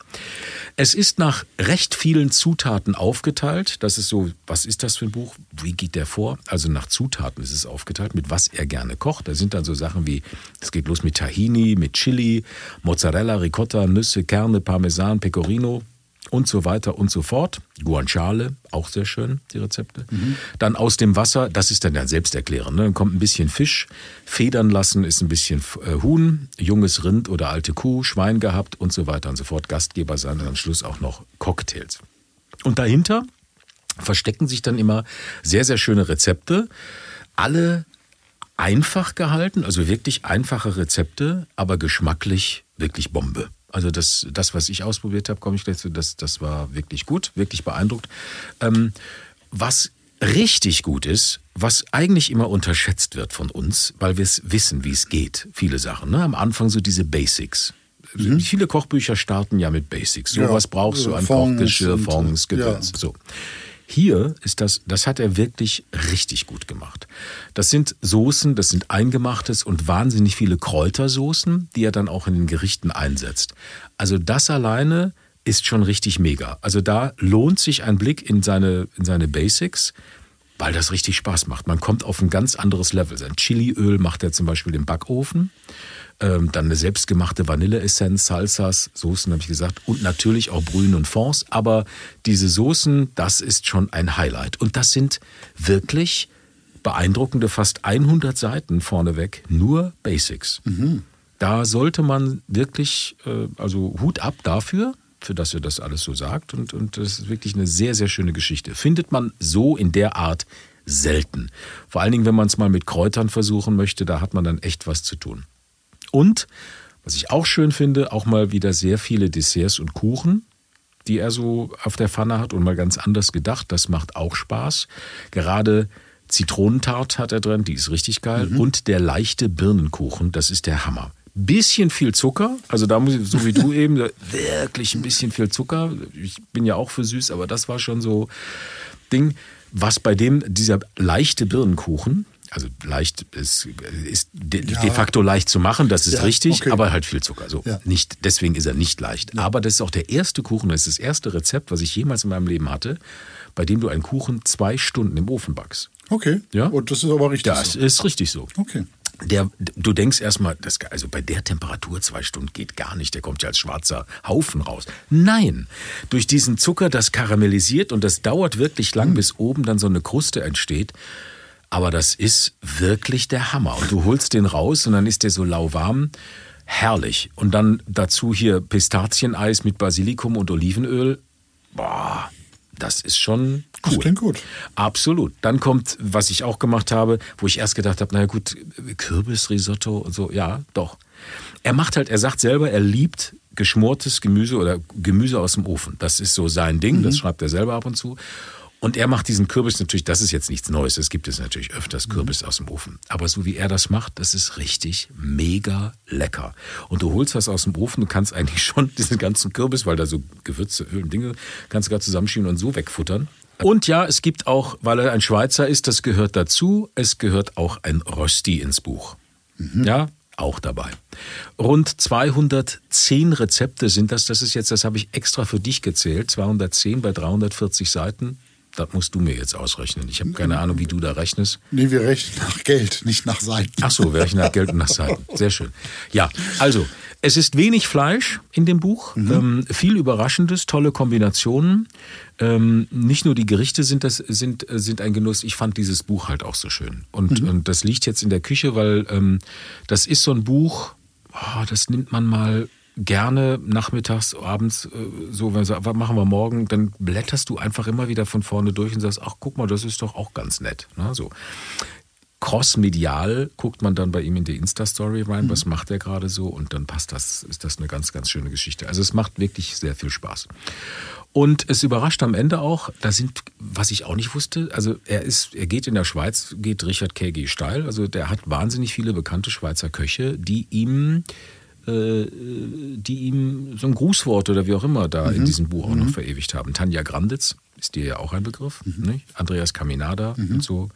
Es ist nach recht vielen Zutaten aufgeteilt. Das ist so, was ist das für ein Buch? Wie geht der vor? Also nach Zutaten ist es aufgeteilt, mit was er gerne kocht. Da sind dann so Sachen wie, es geht los mit Tahini, mit Chili, Mozzarella, Ricotta, Nüsse, Kerne, Parmesan, Parmesan, Pecorino und so weiter und so fort. Guanciale, auch sehr schön, die Rezepte. Mhm. Dann aus dem Wasser, das ist dann ja selbsterklärend, ne? dann kommt ein bisschen Fisch, federn lassen ist ein bisschen äh, Huhn, junges Rind oder alte Kuh, Schwein gehabt und so weiter und so fort. Gastgeber sein und am Schluss auch noch Cocktails. Und dahinter verstecken sich dann immer sehr, sehr schöne Rezepte. Alle einfach gehalten, also wirklich einfache Rezepte, aber geschmacklich wirklich Bombe. Also das, das was ich ausprobiert habe, komme ich gleich zu, das, das war wirklich gut, wirklich beeindruckt. Ähm, was richtig gut ist, was eigentlich immer unterschätzt wird von uns, weil wir es wissen, wie es geht, viele Sachen. Ne? Am Anfang so diese Basics. Mhm. Viele Kochbücher starten ja mit Basics. So ja, was brauchst du an Kochgeschirr, Fonds, Gedöns. Ja. So. Hier ist das, das hat er wirklich richtig gut gemacht. Das sind Soßen, das sind eingemachtes und wahnsinnig viele Kräutersoßen, die er dann auch in den Gerichten einsetzt. Also das alleine ist schon richtig mega. Also da lohnt sich ein Blick in seine, in seine Basics, weil das richtig Spaß macht. Man kommt auf ein ganz anderes Level. Sein Chiliöl macht er zum Beispiel im Backofen. Ähm, dann eine selbstgemachte Vanilleessenz, Salsas, Soßen habe ich gesagt und natürlich auch Brühen und Fonds. Aber diese Soßen, das ist schon ein Highlight. Und das sind wirklich beeindruckende fast 100 Seiten vorneweg, nur Basics. Mhm. Da sollte man wirklich, äh, also Hut ab dafür, für das er das alles so sagt. Und, und das ist wirklich eine sehr, sehr schöne Geschichte. Findet man so in der Art selten. Vor allen Dingen, wenn man es mal mit Kräutern versuchen möchte, da hat man dann echt was zu tun. Und, was ich auch schön finde, auch mal wieder sehr viele Desserts und Kuchen, die er so auf der Pfanne hat und mal ganz anders gedacht. Das macht auch Spaß. Gerade Zitronentart hat er drin, die ist richtig geil. Mhm. Und der leichte Birnenkuchen, das ist der Hammer. Bisschen viel Zucker, also da muss ich, so wie du eben, wirklich ein bisschen viel Zucker. Ich bin ja auch für süß, aber das war schon so Ding. Was bei dem, dieser leichte Birnenkuchen, also leicht ist, ist de, ja. de, facto leicht zu machen, das ist ja, richtig, okay. aber halt viel Zucker. So ja. nicht, deswegen ist er nicht leicht. Aber das ist auch der erste Kuchen, das ist das erste Rezept, was ich jemals in meinem Leben hatte, bei dem du einen Kuchen zwei Stunden im Ofen backst. Okay. Ja. Und das ist aber richtig. Das so. ist richtig so. Okay. Der, du denkst erstmal, das, also bei der Temperatur zwei Stunden geht gar nicht, der kommt ja als schwarzer Haufen raus. Nein, durch diesen Zucker, das karamellisiert und das dauert wirklich lang, mhm. bis oben dann so eine Kruste entsteht. Aber das ist wirklich der Hammer. Und du holst den raus und dann ist der so lauwarm. Herrlich. Und dann dazu hier Pistazieneis mit Basilikum und Olivenöl. Boah, das ist schon cool. Das klingt gut. Absolut. Dann kommt, was ich auch gemacht habe, wo ich erst gedacht habe, naja gut, Kürbisrisotto und so. Ja, doch. Er macht halt, er sagt selber, er liebt geschmortes Gemüse oder Gemüse aus dem Ofen. Das ist so sein Ding, mhm. das schreibt er selber ab und zu. Und er macht diesen Kürbis natürlich, das ist jetzt nichts Neues, es gibt es natürlich öfters Kürbis mhm. aus dem Ofen. Aber so wie er das macht, das ist richtig mega lecker. Und du holst was aus dem Ofen, du kannst eigentlich schon diesen ganzen Kürbis, weil da so Gewürze, Öl und Dinge, kannst du gerade zusammenschieben und so wegfuttern. Und ja, es gibt auch, weil er ein Schweizer ist, das gehört dazu, es gehört auch ein Rösti ins Buch. Mhm. Ja, auch dabei. Rund 210 Rezepte sind das. Das ist jetzt, das habe ich extra für dich gezählt. 210 bei 340 Seiten das musst du mir jetzt ausrechnen. Ich habe keine Ahnung, wie du da rechnest. Nee, wir rechnen nach Geld, nicht nach Seiten. Ach so, wir rechnen nach Geld und nach Seiten. Sehr schön. Ja, also, es ist wenig Fleisch in dem Buch, mhm. ähm, viel Überraschendes, tolle Kombinationen. Ähm, nicht nur die Gerichte sind, das, sind, sind ein Genuss, ich fand dieses Buch halt auch so schön. Und, mhm. und das liegt jetzt in der Küche, weil ähm, das ist so ein Buch, oh, das nimmt man mal gerne nachmittags, abends, äh, so, wenn wir was machen wir morgen, dann blätterst du einfach immer wieder von vorne durch und sagst, ach guck mal, das ist doch auch ganz nett. Ne? So. Cross-medial guckt man dann bei ihm in die Insta-Story rein, mhm. was macht er gerade so und dann passt das, ist das eine ganz, ganz schöne Geschichte. Also es macht wirklich sehr viel Spaß. Und es überrascht am Ende auch, da sind, was ich auch nicht wusste, also er ist, er geht in der Schweiz, geht Richard K.G. steil, also der hat wahnsinnig viele bekannte Schweizer Köche, die ihm die ihm so ein Grußwort oder wie auch immer da Mhm. in diesem Buch auch noch verewigt haben. Tanja Granditz ist dir ja auch ein Begriff, Mhm. Andreas Caminada und so.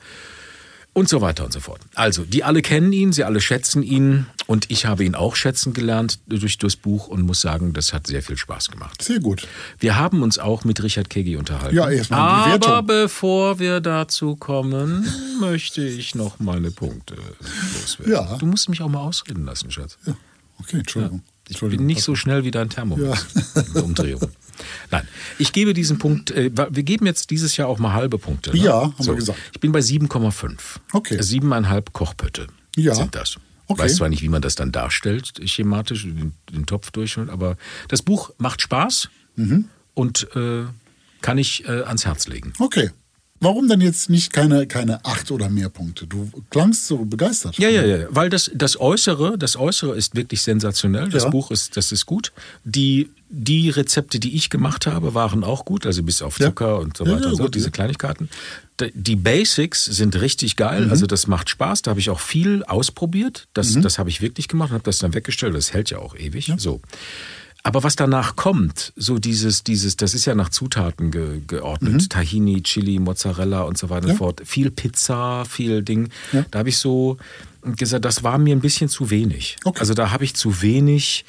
Und so weiter und so fort. Also, die alle kennen ihn, sie alle schätzen ihn und ich habe ihn auch schätzen gelernt durch das Buch und muss sagen, das hat sehr viel Spaß gemacht. Sehr gut. Wir haben uns auch mit Richard Kegi unterhalten. Ja, erstmal die Aber Wertung. bevor wir dazu kommen, möchte ich noch meine Punkte loswerden. Ja. Du musst mich auch mal ausreden lassen, Schatz. Ja. Okay, Entschuldigung. Ich Entschuldigung. bin nicht so schnell wie dein Thermomix. Ja. Mit Umdrehung. Nein, ich gebe diesen Punkt, äh, wir geben jetzt dieses Jahr auch mal halbe Punkte. Ne? Ja, haben wir gesagt. Ich bin bei 7,5. Okay. Siebeneinhalb Kochpötte Ja. sind das. Okay. Weiß zwar nicht, wie man das dann darstellt, schematisch, den, den Topf durch, aber das Buch macht Spaß Mhm. und äh, kann ich äh, ans Herz legen. Okay. Warum denn jetzt nicht keine, keine acht oder mehr Punkte? Du klangst so begeistert. Ja, ja, ja, weil das, das Äußere, das Äußere ist wirklich sensationell. Das Ja. Buch ist, das ist gut. Die, die Rezepte, die ich gemacht habe, waren auch gut, also bis auf Ja. Zucker und so Ja, weiter, ja, und so, gut, diese ja. Kleinigkeiten. Die Basics sind richtig geil, Mhm. also das macht Spaß. Da habe ich auch viel ausprobiert. Das, Mhm. das habe ich wirklich gemacht und habe das dann weggestellt. Das hält ja auch ewig. So. Aber was danach kommt, so dieses, dieses, das ist ja nach Zutaten ge, geordnet. Tahini, Chili, Mozzarella und so weiter und Mhm. Ja. so fort. Viel Pizza, viel Ding. Ja. Da habe ich so gesagt, das war mir ein bisschen zu wenig. Okay. Also da habe ich zu wenig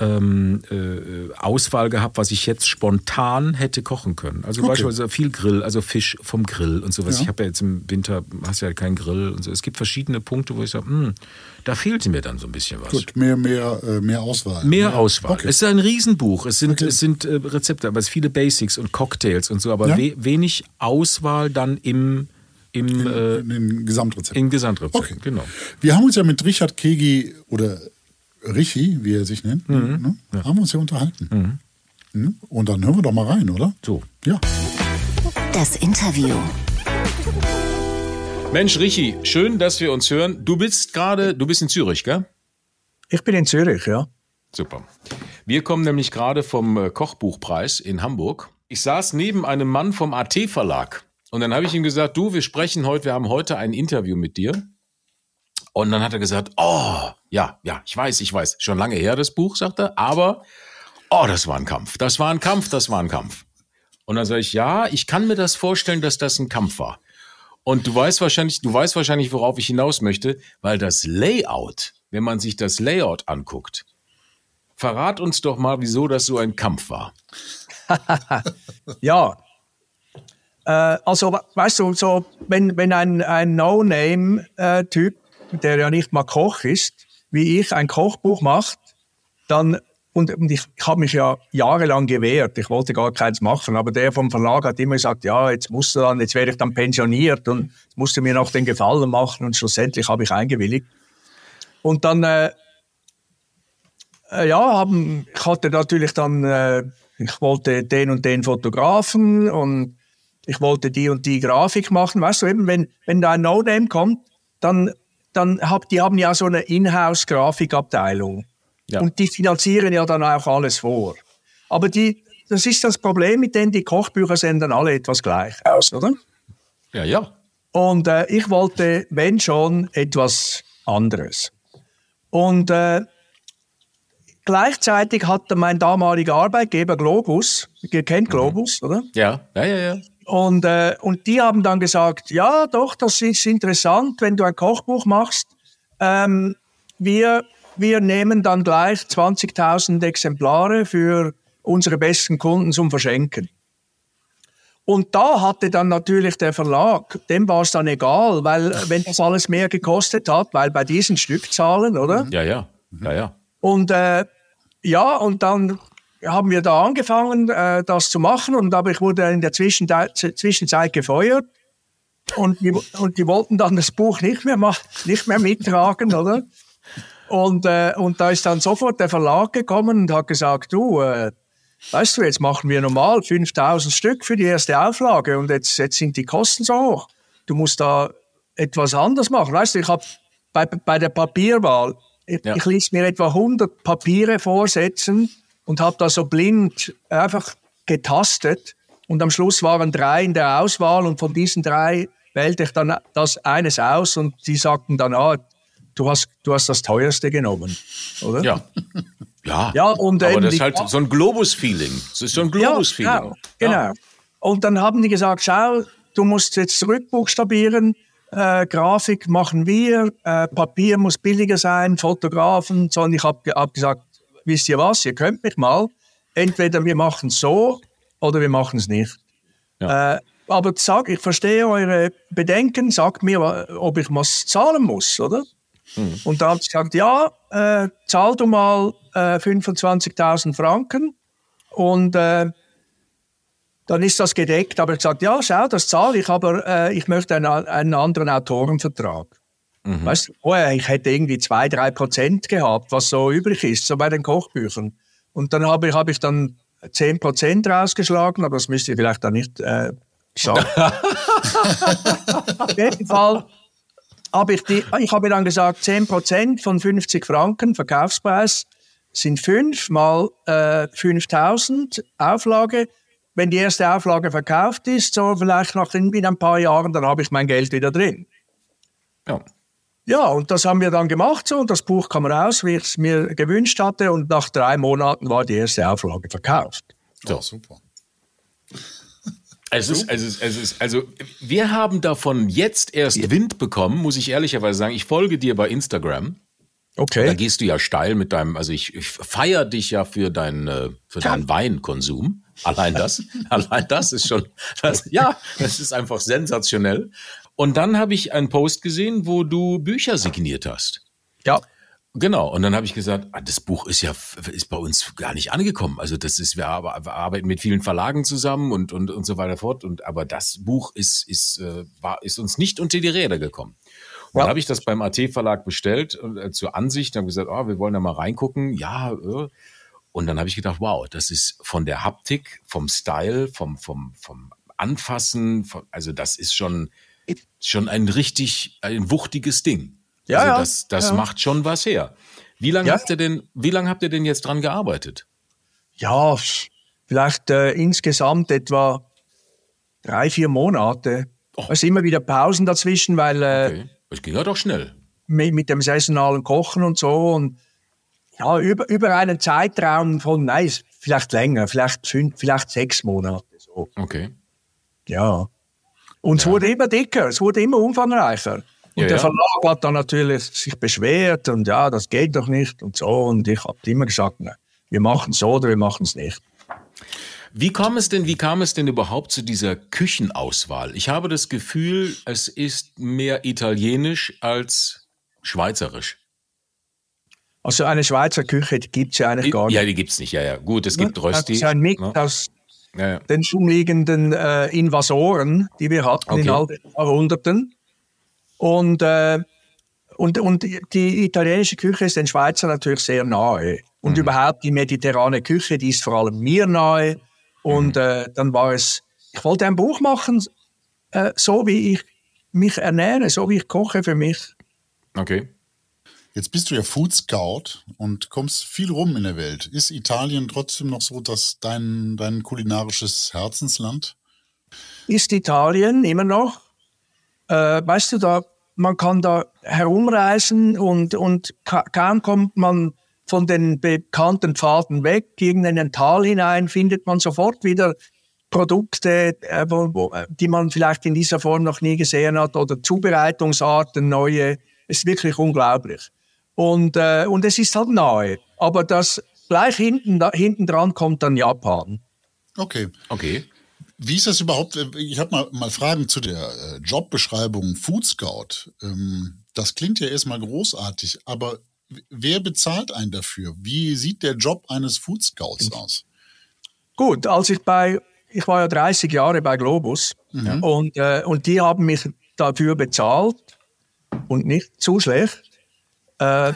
ähm, äh, Auswahl gehabt, was ich jetzt spontan hätte kochen können. Also Okay. beispielsweise viel Grill, also Fisch vom Grill und sowas. Ja. Ich habe ja jetzt im Winter, hast ja keinen Grill und so. Es gibt verschiedene Punkte, wo ich sage, hm, da fehlte mir dann so ein bisschen was. Gut, mehr, mehr, äh, mehr Auswahl. Mehr Ja. Auswahl. Okay. Es ist ein Riesenbuch. Es sind, Okay. es sind äh, Rezepte, aber es sind viele Basics und Cocktails und so, aber Ja. we wenig Auswahl dann im, im, äh, in den Gesamtrezept. im Gesamtrezept. Okay. Genau. Wir haben uns ja mit Richard Kegi oder Richi, wie er sich nennt, Mhm. ne? haben wir uns ja unterhalten. Mhm. Und dann hören wir doch mal rein, oder? So. Ja. Das Interview. Mensch, Richi, schön, dass wir uns hören. Du bist gerade, du bist in Zürich, gell? Ich bin in Zürich, ja. Super. Wir kommen nämlich gerade vom äh, Kochbuchpreis in Hamburg. Ich saß neben einem Mann vom AT Verlag und dann habe ich ihm gesagt, du, wir sprechen heute, wir haben heute ein Interview mit dir. Und dann hat er gesagt, oh, ja, ja, ich weiß, ich weiß, schon lange her das Buch, sagt er, aber oh, das war ein Kampf, das war ein Kampf, das war ein Kampf. Und dann sage ich, ja, ich kann mir das vorstellen, dass das ein Kampf war. Und du weißt wahrscheinlich, du weißt wahrscheinlich, worauf ich hinaus möchte, weil das Layout, wenn man sich das Layout anguckt, verrat uns doch mal, wieso das so ein Kampf war. Ja. Äh, also, we- weißt du, so, wenn, wenn ein, ein No-Name-Typ, der ja nicht mal Koch ist, wie ich, ein Kochbuch macht, dann, und, und ich habe mich ja jahrelang gewehrt, ich wollte gar keins machen, aber der vom Verlag hat immer gesagt, ja, jetzt musst du dann, jetzt werde ich dann pensioniert und jetzt musst du mir noch den Gefallen machen und schlussendlich habe ich eingewilligt. Und dann, äh, äh, ja, haben, ich hatte natürlich dann, äh, ich wollte den und den Fotografen und ich wollte die und die Grafik machen. Weißt du, eben, wenn, wenn da ein No-Name kommt, dann, dann hab, die haben ja so eine Inhouse-Grafikabteilung. Ja. Und die finanzieren ja dann auch alles vor. Aber die, das ist das Problem mit denen, die Kochbücher sehen dann alle etwas gleich aus, oder? Ja, ja. Und äh, ich wollte, wenn schon, etwas anderes. Und äh, gleichzeitig hatte mein damaliger Arbeitgeber Globus, ihr kennt Globus, oder? Ja, ja, ja, ja. Und, äh, und die haben dann gesagt, ja doch, das ist interessant, wenn du ein Kochbuch machst. Ähm, wir, wir nehmen dann gleich 20.000 Exemplare für unsere besten Kunden zum Verschenken. Und da hatte dann natürlich der Verlag, dem war es dann egal, weil äh, wenn das alles mehr gekostet hat, weil bei diesen Stückzahlen, oder? Ja, ja. Ja, ja. Und äh, ja, und dann haben wir da angefangen, äh, das zu machen. Und aber ich wurde in der Zwischenzeit, Zwischenzeit gefeuert. Und die, und die wollten dann das Buch nicht mehr, machen, nicht mehr mittragen, oder? Und, äh, und da ist dann sofort der Verlag gekommen und hat gesagt, du, äh, weißt du, jetzt machen wir normal 5000 Stück für die erste Auflage und jetzt, jetzt sind die Kosten so hoch. Du musst da etwas anders machen. Weißt du, ich habe bei, bei der Papierwahl, ich, Ja. ich ließ mir etwa 100 Papiere vorsetzen und habe da so blind einfach getastet. Und am Schluss waren drei in der Auswahl und von diesen drei wählte ich dann das eines aus und die sagten dann, ah, du hast, du hast das teuerste genommen, oder? Ja. Ja, Ja, und aber das ist halt so ein Globus-Feeling. Das ist so ein Globus-Feeling. Ja, genau. genau. Und dann haben die gesagt, schau, du musst jetzt zurückbuchstabieren, äh, Grafik machen wir, äh, Papier muss billiger sein, Fotografen, so. Und ich habe hab gesagt, wisst ihr was, ihr könnt mich mal, entweder wir machen es so oder wir machen es nicht. Ja. Äh, aber sag, ich verstehe eure Bedenken, sagt mir, ob ich was zahlen muss, oder? Und da haben sie gesagt, ja, äh, zahl du mal äh, 25.000 Franken und äh, dann ist das gedeckt. Aber ich gesagt, ja, schau, das zahle ich, aber äh, ich möchte einen, einen anderen Autorenvertrag. Weißt du, vorher, ich hätte irgendwie zwei, drei Prozent gehabt, was so übrig ist, so bei den Kochbüchern. Und dann habe ich, habe ich dann 10 Prozent rausgeschlagen, aber das müsst ihr vielleicht dann nicht äh, sagen. Auf jeden Fall habe ich, die, ich habe dann gesagt, 10% von 50 Franken Verkaufspreis sind 5 mal äh, 5000 Auflage. Wenn die erste Auflage verkauft ist, so vielleicht nach in, in ein paar Jahren, dann habe ich mein Geld wieder drin. Ja. Ja, und das haben wir dann gemacht so und das Buch kam raus, wie ich es mir gewünscht hatte und nach drei Monaten war die erste Auflage verkauft. So. super. Es ist, es ist, es ist, also wir haben davon jetzt erst Wind bekommen, muss ich ehrlicherweise sagen. Ich folge dir bei Instagram. Da Okay. gehst du ja steil mit deinem, also ich, ich feiere dich ja für deinen, äh, für deinen Weinkonsum. Allein das, allein das ist schon, das, ja, das ist einfach sensationell. Und dann habe ich einen Post gesehen, wo du Bücher signiert hast. Ja. Genau, und dann habe ich gesagt, ah, das Buch ist ja ist bei uns gar nicht angekommen. Also das ist, wir, ar- wir arbeiten mit vielen Verlagen zusammen und, und, und so weiter fort. Und aber das Buch ist, ist, äh, war, ist uns nicht unter die Räder gekommen. Und Ja. dann habe ich das beim AT-Verlag bestellt und, äh, zur Ansicht, habe gesagt, oh, wir wollen da mal reingucken. Ja, äh. Und dann habe ich gedacht, wow, das ist von der Haptik, vom Style, vom, vom, vom Anfassen, vom, also das ist schon, schon ein richtig, ein wuchtiges Ding. Ja, also das, das ja. macht schon was her. Wie lange Ja. habt ihr denn, wie lange habt ihr denn jetzt dran gearbeitet? Ja, vielleicht äh, insgesamt etwa drei, vier Monate. Oh. Es sind immer wieder Pausen dazwischen, weil äh, Okay. Das ging ja doch schnell. mit, mit dem saisonalen Kochen und so und ja, über, über einen Zeitraum von, nein, vielleicht länger, vielleicht fünf, vielleicht sechs Monate. So. Okay. Ja. Und es wurde immer dicker, es wurde immer umfangreicher. Und Ja, der ja. Verlag hat dann natürlich sich beschwert und ja, das geht doch nicht und so. Und ich habe immer gesagt, nein, wir machen es so oder wir machen es nicht. Wie kam es denn, wie kam es denn überhaupt zu dieser Küchenauswahl? Ich habe das Gefühl, es ist mehr italienisch als schweizerisch. Also eine Schweizer Küche gibt es ja eigentlich gar nicht. Ja, die gibt's nicht. Ja, ja. Gut, es gibt Das Rösti. ist ein Mix ne? aus Ja, ja. den umliegenden äh, Invasoren, die wir hatten in Okay. all den Jahrhunderten. Und, äh, und, und die italienische Küche ist den Schweizer natürlich sehr nahe. Und Mhm. überhaupt die mediterrane Küche, die ist vor allem mir nahe. Und Mhm. äh, dann war es, ich wollte ein Buch machen, äh, so wie ich mich ernähre, so wie ich koche für mich. Okay. Jetzt bist du ja Food Scout und kommst viel rum in der Welt. Ist Italien trotzdem noch so dass dein, dein kulinarisches Herzensland? ist Italien immer noch. Äh, weißt du, da, man kann da herumreisen und, und ka kaum kommt man von den bekannten Pfaden weg, in ein Tal hinein, findet man sofort wieder Produkte, äh, äh, die man vielleicht in dieser Form noch nie gesehen hat oder Zubereitungsarten, neue. Es ist wirklich unglaublich. Und, äh, und es ist halt nahe. Aber das gleich hinten, da, hinten dran kommt dann Japan. Okay. Okay. Wie ist das überhaupt? Ich habe mal, mal Fragen zu der äh, Jobbeschreibung Food Scout. Ähm, das klingt ja erstmal großartig, aber wer bezahlt einen dafür? Wie sieht der Job eines Food Scouts aus? Gut, als ich bei, ich war ja 30 Jahre bei Globus und, äh, und die haben mich dafür bezahlt und nicht zu schlecht, äh,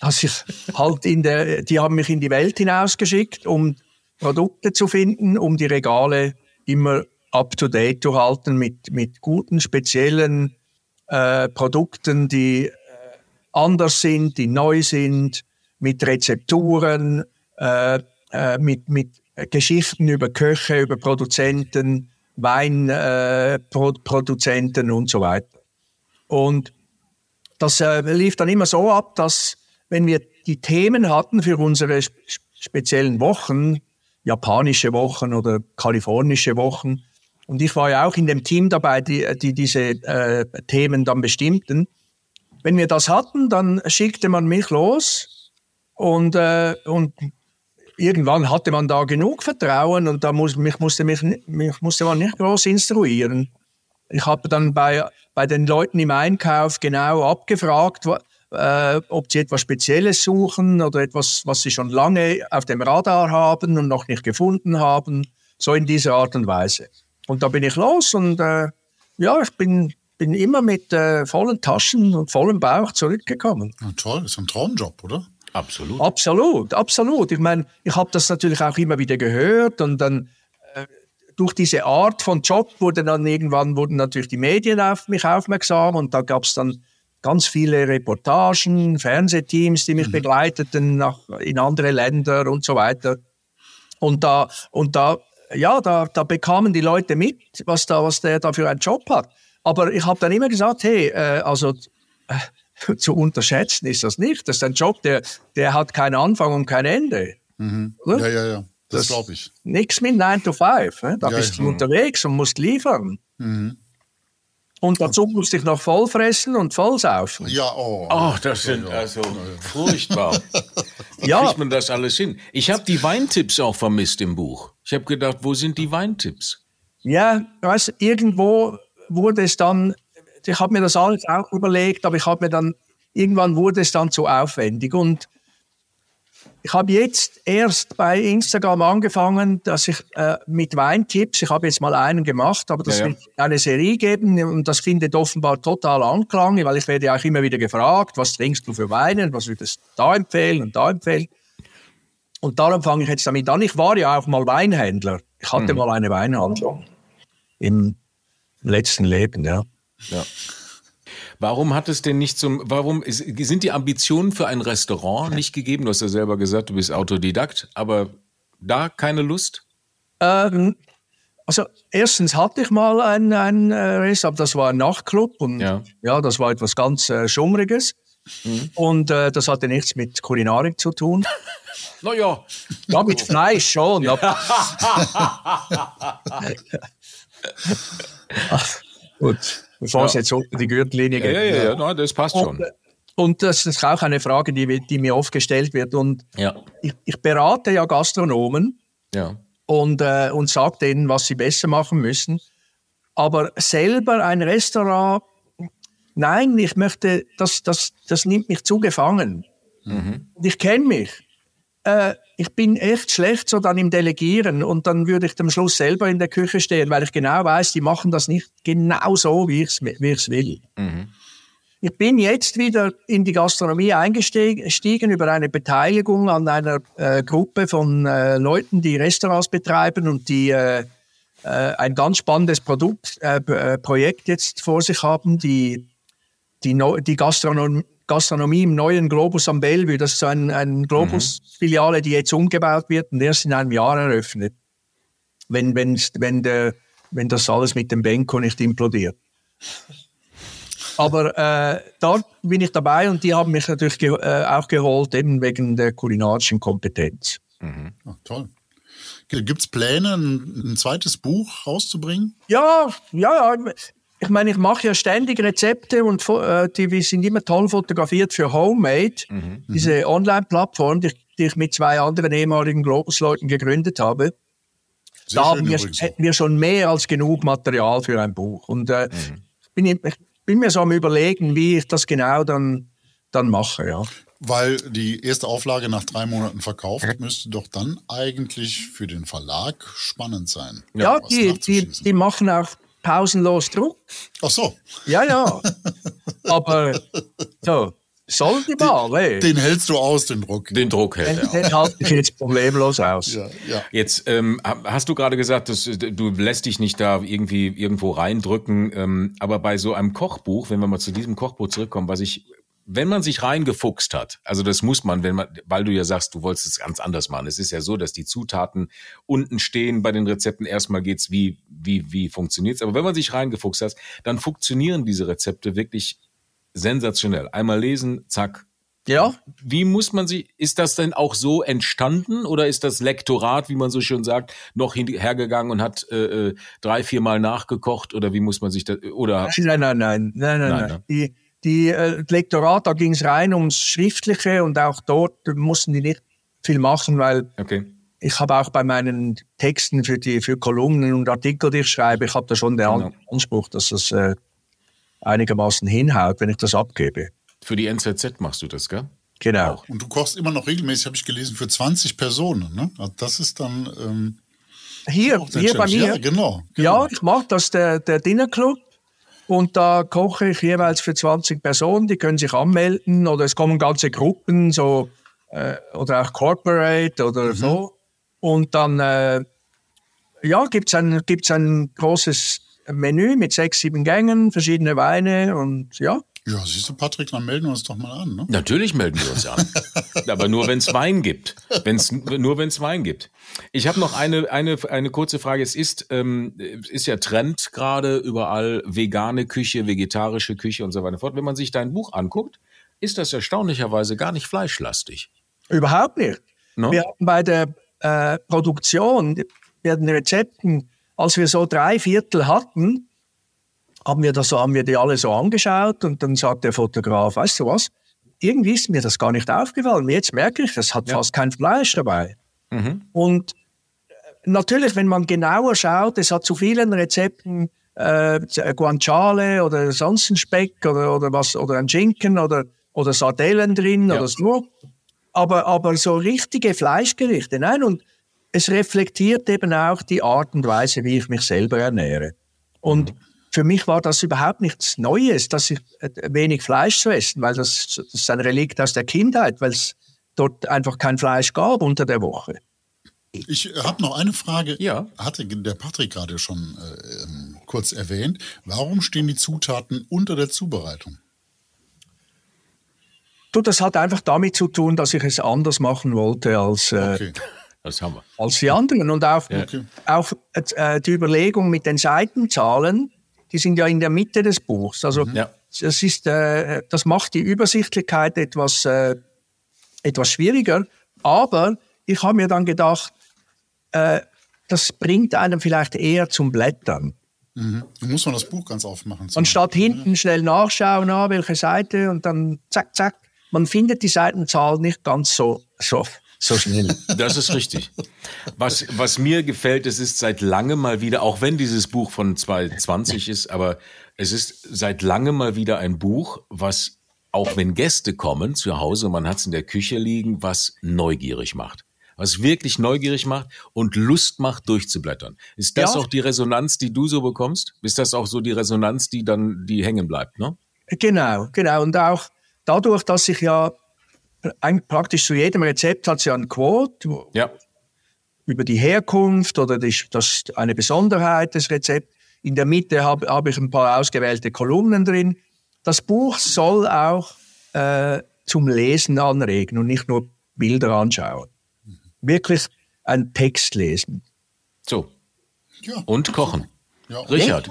dass ich halt in der, die haben mich in die Welt hinausgeschickt, um Produkte zu finden, um die Regale immer up to date zu halten mit, mit guten, speziellen äh, Produkten, die äh, anders sind, die neu sind, mit Rezepturen, äh, äh, mit, mit Geschichten über Köche, über Produzenten, Weinproduzenten äh, Pro und so weiter. Und das äh, lief dann immer so ab, dass wenn wir die Themen hatten für unsere speziellen Wochen, japanische Wochen oder kalifornische Wochen, und ich war ja auch in dem Team dabei, die, die diese äh, Themen dann bestimmten. Wenn wir das hatten, dann schickte man mich los und, äh, und irgendwann hatte man da genug Vertrauen und da muss, mich, musste, mich, mich musste man nicht groß instruieren. Ich habe dann bei, bei den Leuten im Einkauf genau abgefragt, äh, ob sie etwas Spezielles suchen oder etwas, was sie schon lange auf dem Radar haben und noch nicht gefunden haben. So in dieser Art und Weise. Und da bin ich los und äh, ja, ich bin, bin immer mit äh, vollen Taschen und vollem Bauch zurückgekommen. Ja, toll, ist ein Traumjob, oder? Absolut. Absolut, absolut. Ich meine, ich habe das natürlich auch immer wieder gehört und dann äh, durch diese Art von Job wurde dann irgendwann wurden natürlich die Medien auf mich aufmerksam und da gab es dann ganz viele Reportagen, Fernsehteams, die mich mhm. begleiteten nach, in andere Länder und so weiter. Und da, und da ja, da, da bekamen die Leute mit, was, da, was der da für einen Job hat. Aber ich habe dann immer gesagt, hey, äh, also äh, zu unterschätzen ist das nicht. Das ist ein Job, der, der hat keinen Anfang und kein Ende. Mhm. Ja, ja, ja. Das, das glaube ich. Nichts mit 9 to 5. Ne? Da ja, bist du unterwegs und musst liefern. Mhm. Und dazu musste ich noch voll fressen und voll saufen. Ja, oh. Ach, das sind also furchtbar. Wie ja. kriegt man das alles hin? Ich habe die Weintipps auch vermisst im Buch. Ich habe gedacht, wo sind die Weintipps? Ja, weißt, irgendwo wurde es dann, ich habe mir das alles auch überlegt, aber ich habe mir dann, irgendwann wurde es dann zu aufwendig und ich habe jetzt erst bei Instagram angefangen, dass ich äh, mit Weintipps, ich habe jetzt mal einen gemacht, aber das ja, ja. wird eine Serie geben und das findet offenbar total Anklang, weil ich werde auch immer wieder gefragt, was trinkst du für Weine, was würdest du da empfehlen und da empfehlen. Und darum fange ich jetzt damit an. Ich war ja auch mal Weinhändler. Ich hatte mhm. mal eine Weinhandlung im letzten Leben, ja. ja. Warum hat es denn nicht zum, warum ist, sind die Ambitionen für ein Restaurant nicht gegeben? Du hast ja selber gesagt, du bist Autodidakt, aber da keine Lust? Ähm, also erstens hatte ich mal ein, ein äh, Restaurant, das war ein Nachtclub und ja, ja das war etwas ganz äh, Schummriges. Mhm. Und äh, das hatte nichts mit Kulinarik zu tun. naja. Ja, mit Fleisch schon. Ja. Bevor ja. es jetzt unter die Gürtellinie. Ja, ja, ja, ja das passt schon. Und das ist auch eine Frage, die, die mir oft gestellt wird. Und ja. ich, ich berate ja Gastronomen ja. und, äh, und sage denen, was sie besser machen müssen. Aber selber ein Restaurant, nein, ich möchte, das, das, das nimmt mich zu gefangen. Mhm. Ich kenne mich. Äh, ich bin echt schlecht so dann im Delegieren und dann würde ich am Schluss selber in der Küche stehen, weil ich genau weiß, die machen das nicht genau so, wie ich es wie ich's will. Mhm. Ich bin jetzt wieder in die Gastronomie eingestiegen über eine Beteiligung an einer äh, Gruppe von äh, Leuten, die Restaurants betreiben und die äh, äh ein ganz spannendes Produkt, äh, äh, Projekt jetzt vor sich haben, die die, no die Gastronomie Gastronomie im neuen Globus am Bellevue. Das ist so ein, ein Globus-Filiale, die jetzt umgebaut wird und erst in einem Jahr eröffnet. Wenn, wenn, wenn, der, wenn das alles mit dem Benko nicht implodiert. Aber äh, da bin ich dabei und die haben mich natürlich ge äh, auch geholt, eben wegen der kulinarischen Kompetenz. Mhm. Ach, toll. Gibt es Pläne, ein, ein, zweites Buch rauszubringen? Ja, ja, ja ich meine, ich mache ja ständig Rezepte und äh, die sind immer toll fotografiert für Homemade, mhm. diese Online-Plattform, die, die, ich mit zwei anderen ehemaligen Globus-Leuten gegründet habe. Sehr da wir, hätten wir schon mehr als genug Material für ein Buch. Und äh, mhm. ich, bin, ich bin mir so am überlegen, wie ich das genau dann, dann mache, ja. Weil die erste Auflage nach drei Monaten verkauft, müsste doch dann eigentlich für den Verlag spannend sein. Ja, die, die, die machen auch pausenlos Druck. Ach so. Ja, ja. Aber so, soll die mal. Den, den, hältst du aus, den Druck. Den Druck hält den, den halte ich jetzt problemlos aus. Ja, ja. Jetzt ähm, hast du gerade gesagt, dass, du lässt dich nicht da irgendwie irgendwo reindrücken. Ähm, aber bei so einem Kochbuch, wenn wir mal zu diesem Kochbuch zurückkommen, was ich wenn man sich reingefuchst hat, also das muss man, wenn man, weil du ja sagst, du wolltest es ganz anders machen. Es ist ja so, dass die Zutaten unten stehen bei den Rezepten. Erstmal geht's, wie, wie, wie funktioniert's. Aber wenn man sich reingefuchst hat, dann funktionieren diese Rezepte wirklich sensationell. Einmal lesen, zack. Ja, Wie muss man sie, ist das denn auch so entstanden oder ist das Lektorat, wie man so schön sagt, noch hergegangen und hat äh, äh, drei, viermal nachgekocht oder wie muss man sich das, oder? Nein, nein, nein, nein, nein. Nein, nein. ne? Die, äh, Lektorat, da ging es rein ums Schriftliche und auch dort mussten die nicht viel machen, weil Okay. ich habe auch bei meinen Texten für die für Kolumnen und Artikel, die ich schreibe, ich habe da schon den Genau. Anspruch, dass das äh, einigermaßen hinhaut, wenn ich das abgebe. Für die NZZ machst du das, gell? Genau. Auch. Und du kochst immer noch regelmäßig, habe ich gelesen, für 20 Personen. Ne? Also das ist dann ähm, Hier, hier bei mir. Ja, genau. Ja, genau. ich mache das, der, der Dinnerclub. Und da koche ich jeweils für 20 Personen, die können sich anmelden oder es kommen ganze Gruppen, so, äh, oder auch Corporate Mhm. oder so. Und dann, äh, ja, gibt's ein, gibt's ein großes Menü mit sechs, sieben Gängen, verschiedene Weine und ja. Ja, siehst du, Patrick, dann melden wir uns doch mal an. Ne? Natürlich melden wir uns an. Aber nur wenn es Wein gibt. Wenn's, nur wenn es Wein gibt. Ich habe noch eine, eine, eine kurze Frage. Es ist, ähm, ist ja Trend gerade überall vegane Küche, vegetarische Küche und so weiter und fort. Wenn man sich dein Buch anguckt, ist das erstaunlicherweise gar nicht fleischlastig. Überhaupt nicht. No? Wir hatten bei der äh, Produktion, bei den Rezepten, als wir so drei Viertel hatten, haben wir, das, so- haben wir die alle so angeschaut und dann sagt der Fotograf, weißt du was, irgendwie ist mir das gar nicht aufgefallen. Jetzt merke ich, es hat fast kein Fleisch dabei. Und äh, natürlich, wenn man genauer schaut, es hat zu vielen Rezepten äh, Guanciale oder sonst ein Speck oder, oder was oder ein Schinken oder, oder Sardellen drin Ja. oder so. Aber, aber so richtige Fleischgerichte, nein. Und es reflektiert eben auch die Art und Weise, wie ich mich selber ernähre. Und für mich war das überhaupt nichts Neues, dass ich äh, wenig Fleisch zu essen, weil das, das ist ein Relikt aus der Kindheit, weil es dort einfach kein Fleisch gab unter der Woche. Ich habe noch eine Frage. Ja. Hatte der Patrick gerade schon äh, ähm, kurz erwähnt. Warum stehen die Zutaten unter der Zubereitung? Du, das hat einfach damit zu tun, dass ich es anders machen wollte als, äh, Okay. Das haben wir. als die anderen. Und auch, Okay. auch äh, die Überlegung mit den Seitenzahlen, die sind ja in der Mitte des Buchs. Also Ja. das, ist, äh, das macht die Übersichtlichkeit etwas, äh, etwas schwieriger. Aber ich habe mir dann gedacht, äh, das bringt einem vielleicht eher zum Blättern. Mhm. Muss man das Buch ganz aufmachen? Anstatt hinten schnell nachschauen, ah, welche Seite und dann zack, zack. Man findet die Seitenzahl nicht ganz so, so, so schnell. Das ist richtig. Was, was mir gefällt, es ist seit langem mal wieder, auch wenn dieses Buch von 2020 ist, aber es ist seit langem mal wieder ein Buch, was, auch wenn Gäste kommen zu Hause, man hat es in der Küche liegen, was neugierig macht. Was wirklich neugierig macht und Lust macht, durchzublättern. Ist das Ja. auch die Resonanz, die du so bekommst? Ist das auch so die Resonanz, die dann, die hängen bleibt, ne? Genau, genau. Und auch dadurch, dass ich ja praktisch zu jedem Rezept hat es ja ein Quote Ja. über die Herkunft oder die, das eine Besonderheit des Rezepts. In der Mitte habe hab ich ein paar ausgewählte Kolumnen drin. Das Buch soll auch äh, zum Lesen anregen und nicht nur Bilder anschauen. Wirklich ein Text lesen. So. Ja. Und kochen. Ja, Richard,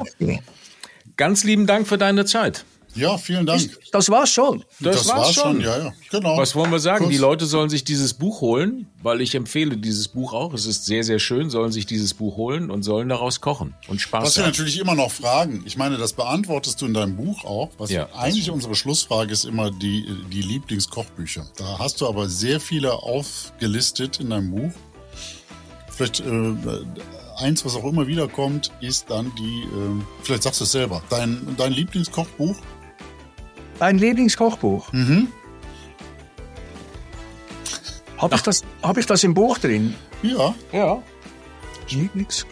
ganz lieben Dank für deine Zeit. Ja, vielen Dank. Das war's schon. Das, war's schon. Ja, ja. Genau. Was wollen wir sagen? Kurz- Die Leute sollen sich dieses Buch holen, weil ich empfehle dieses Buch auch. Es ist sehr, sehr schön, sollen sich dieses Buch holen und sollen daraus kochen und Spaß Was wir haben. natürlich immer noch fragen, ich meine, das beantwortest du in deinem Buch auch. Was Ja, das eigentlich unsere Schlussfrage ist immer die, die Lieblingskochbücher. Da hast du aber sehr viele aufgelistet in deinem Buch. Vielleicht äh, eins, was auch immer wiederkommt, ist dann die, äh, vielleicht sagst du es selber, dein, dein Lieblingskochbuch. Ein Lieblingskochbuch. Mhm. Habe ich, das- hab ich das im Buch drin? Ja, Ja. Lieblings.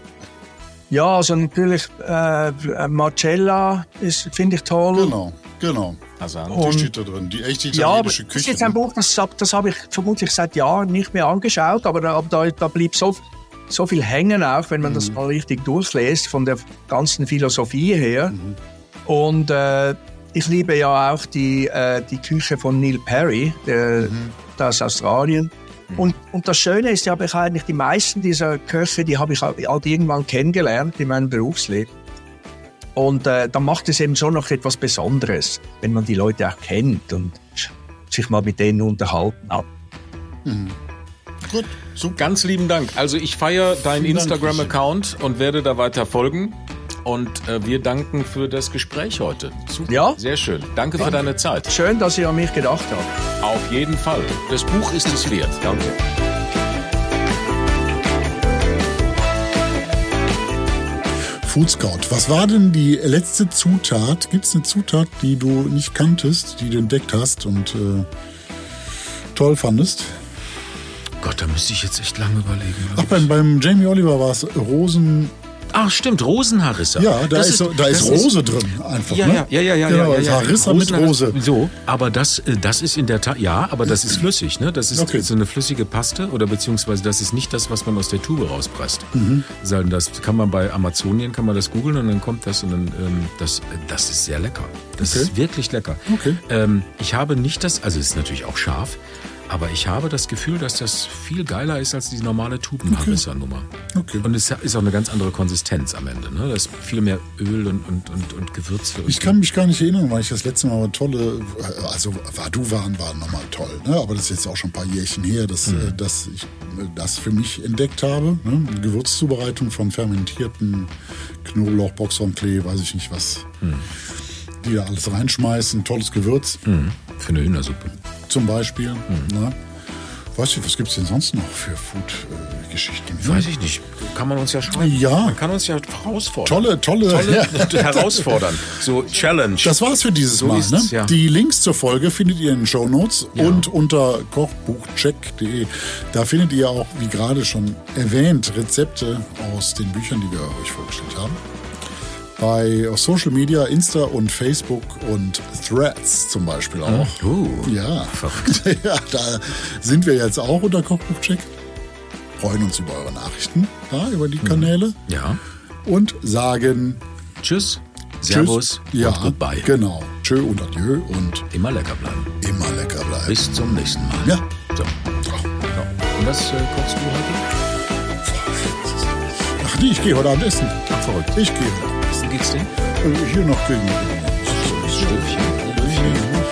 Ja, also natürlich äh, Marcella ist finde ich toll. genau, genau. Asan. Die steht da drin, die echte Ja, italienische das Küche. ist jetzt ein Buch, das, das habe ich vermutlich seit Jahren nicht mehr angeschaut, aber, aber da, da blieb so, so viel hängen auch, wenn man das Mhm. mal richtig durchlässt, von der ganzen Philosophie her. Mhm. Und äh, ich liebe ja auch die, äh, die Küche von Neil Perry, der, Mhm. der aus Australien. Und, und das Schöne ist, ja, habe ich eigentlich die meisten dieser Köche, die habe ich halt irgendwann kennengelernt in meinem Berufsleben. Und äh, dann macht es eben schon noch etwas Besonderes, wenn man die Leute auch kennt und sich mal mit denen unterhalten hat. Gut, super. Ganz lieben Dank. Also ich feiere deinen Instagram-Account und werde da weiter folgen. Und äh, wir danken für das Gespräch heute. Super. Ja. Sehr schön. Danke für deine Zeit. Schön, dass ihr an mich gedacht habt. Auf jeden Fall. Das Buch ist es wert. Danke. Food Scout. Was war denn die letzte Zutat? Gibt es eine Zutat, die du nicht kanntest, die du entdeckt hast und äh, toll fandest? Gott, da müsste ich jetzt echt lange überlegen. Ach, beim, beim Jamie Oliver war es Rosen. Ach, stimmt, Rosenharissa. Ja, da Das ist, da ist Rose drin einfach. Ja, ne? ja, ja, ja, ja. Genau, ja, das ja, Harissa mit Rose. So, aber das, äh, das ist in der Tat, ja, aber das ist flüssig, ne? Das ist Okay. so eine flüssige Paste oder beziehungsweise das ist nicht das, was man aus der Tube rauspresst. Mhm. Das kann man bei Amazonien, kann man das googeln und dann kommt das und dann, ähm, das, das ist sehr lecker. Das Okay. ist wirklich lecker. Okay. Ähm, ich habe nicht das, also es ist natürlich auch scharf, aber ich habe das Gefühl, dass das viel geiler ist als die normale Tubenharissa-Nummer. Okay. Und es ist auch eine ganz andere Konsistenz am Ende. Ne? Da ist viel mehr Öl und, und, und, und Gewürze. Ich kann mich gar nicht erinnern, weil ich das letzte Mal tolle, also Vadu waren war nochmal toll, ne? aber das ist jetzt auch schon ein paar Jährchen her, dass, Mhm. äh, dass ich äh, das für mich entdeckt habe. Ne? Gewürzzubereitung von fermentierten Knoblauch, Boxhornklee, weiß ich nicht was, die da alles reinschmeißen, tolles Gewürz Mhm. Für eine Hühnersuppe. Zum Beispiel. Ne? Weiß ich, was gibt es denn sonst noch für Food-Geschichten? Weiß ich nicht. Kann man uns ja schreiben. Ja. Man kann uns ja herausfordern. Tolle, tolle, Tolle ja. herausfordern. So Challenge. Das war's für dieses So Mal. Ne? es, ja. Die Links zur Folge findet ihr in den Show Notes und unter kochbuchcheck.de. Da findet ihr auch, wie gerade schon erwähnt, Rezepte aus den Büchern, die wir euch vorgestellt haben. Bei Social Media, Insta und Facebook und Threads zum Beispiel auch. Uh, Ja, verrückt. ja, da sind wir jetzt auch unter Kochbuchcheck. Freuen uns über eure Nachrichten, ja, über die Kanäle Ja. und sagen Tschüss. Servus. Tschüss. Ja, Und goodbye. genau. Tschö und adieu und Immer lecker bleiben. immer lecker bleiben. Bis zum nächsten Mal. Ja. So. so. Und was äh, kochst du heute? Nee, ich gehe heute Abend essen. Ach, verrückt. Ich gehe Essen geht's denn? essen. Hier noch gegen. Stöfchen. Ja.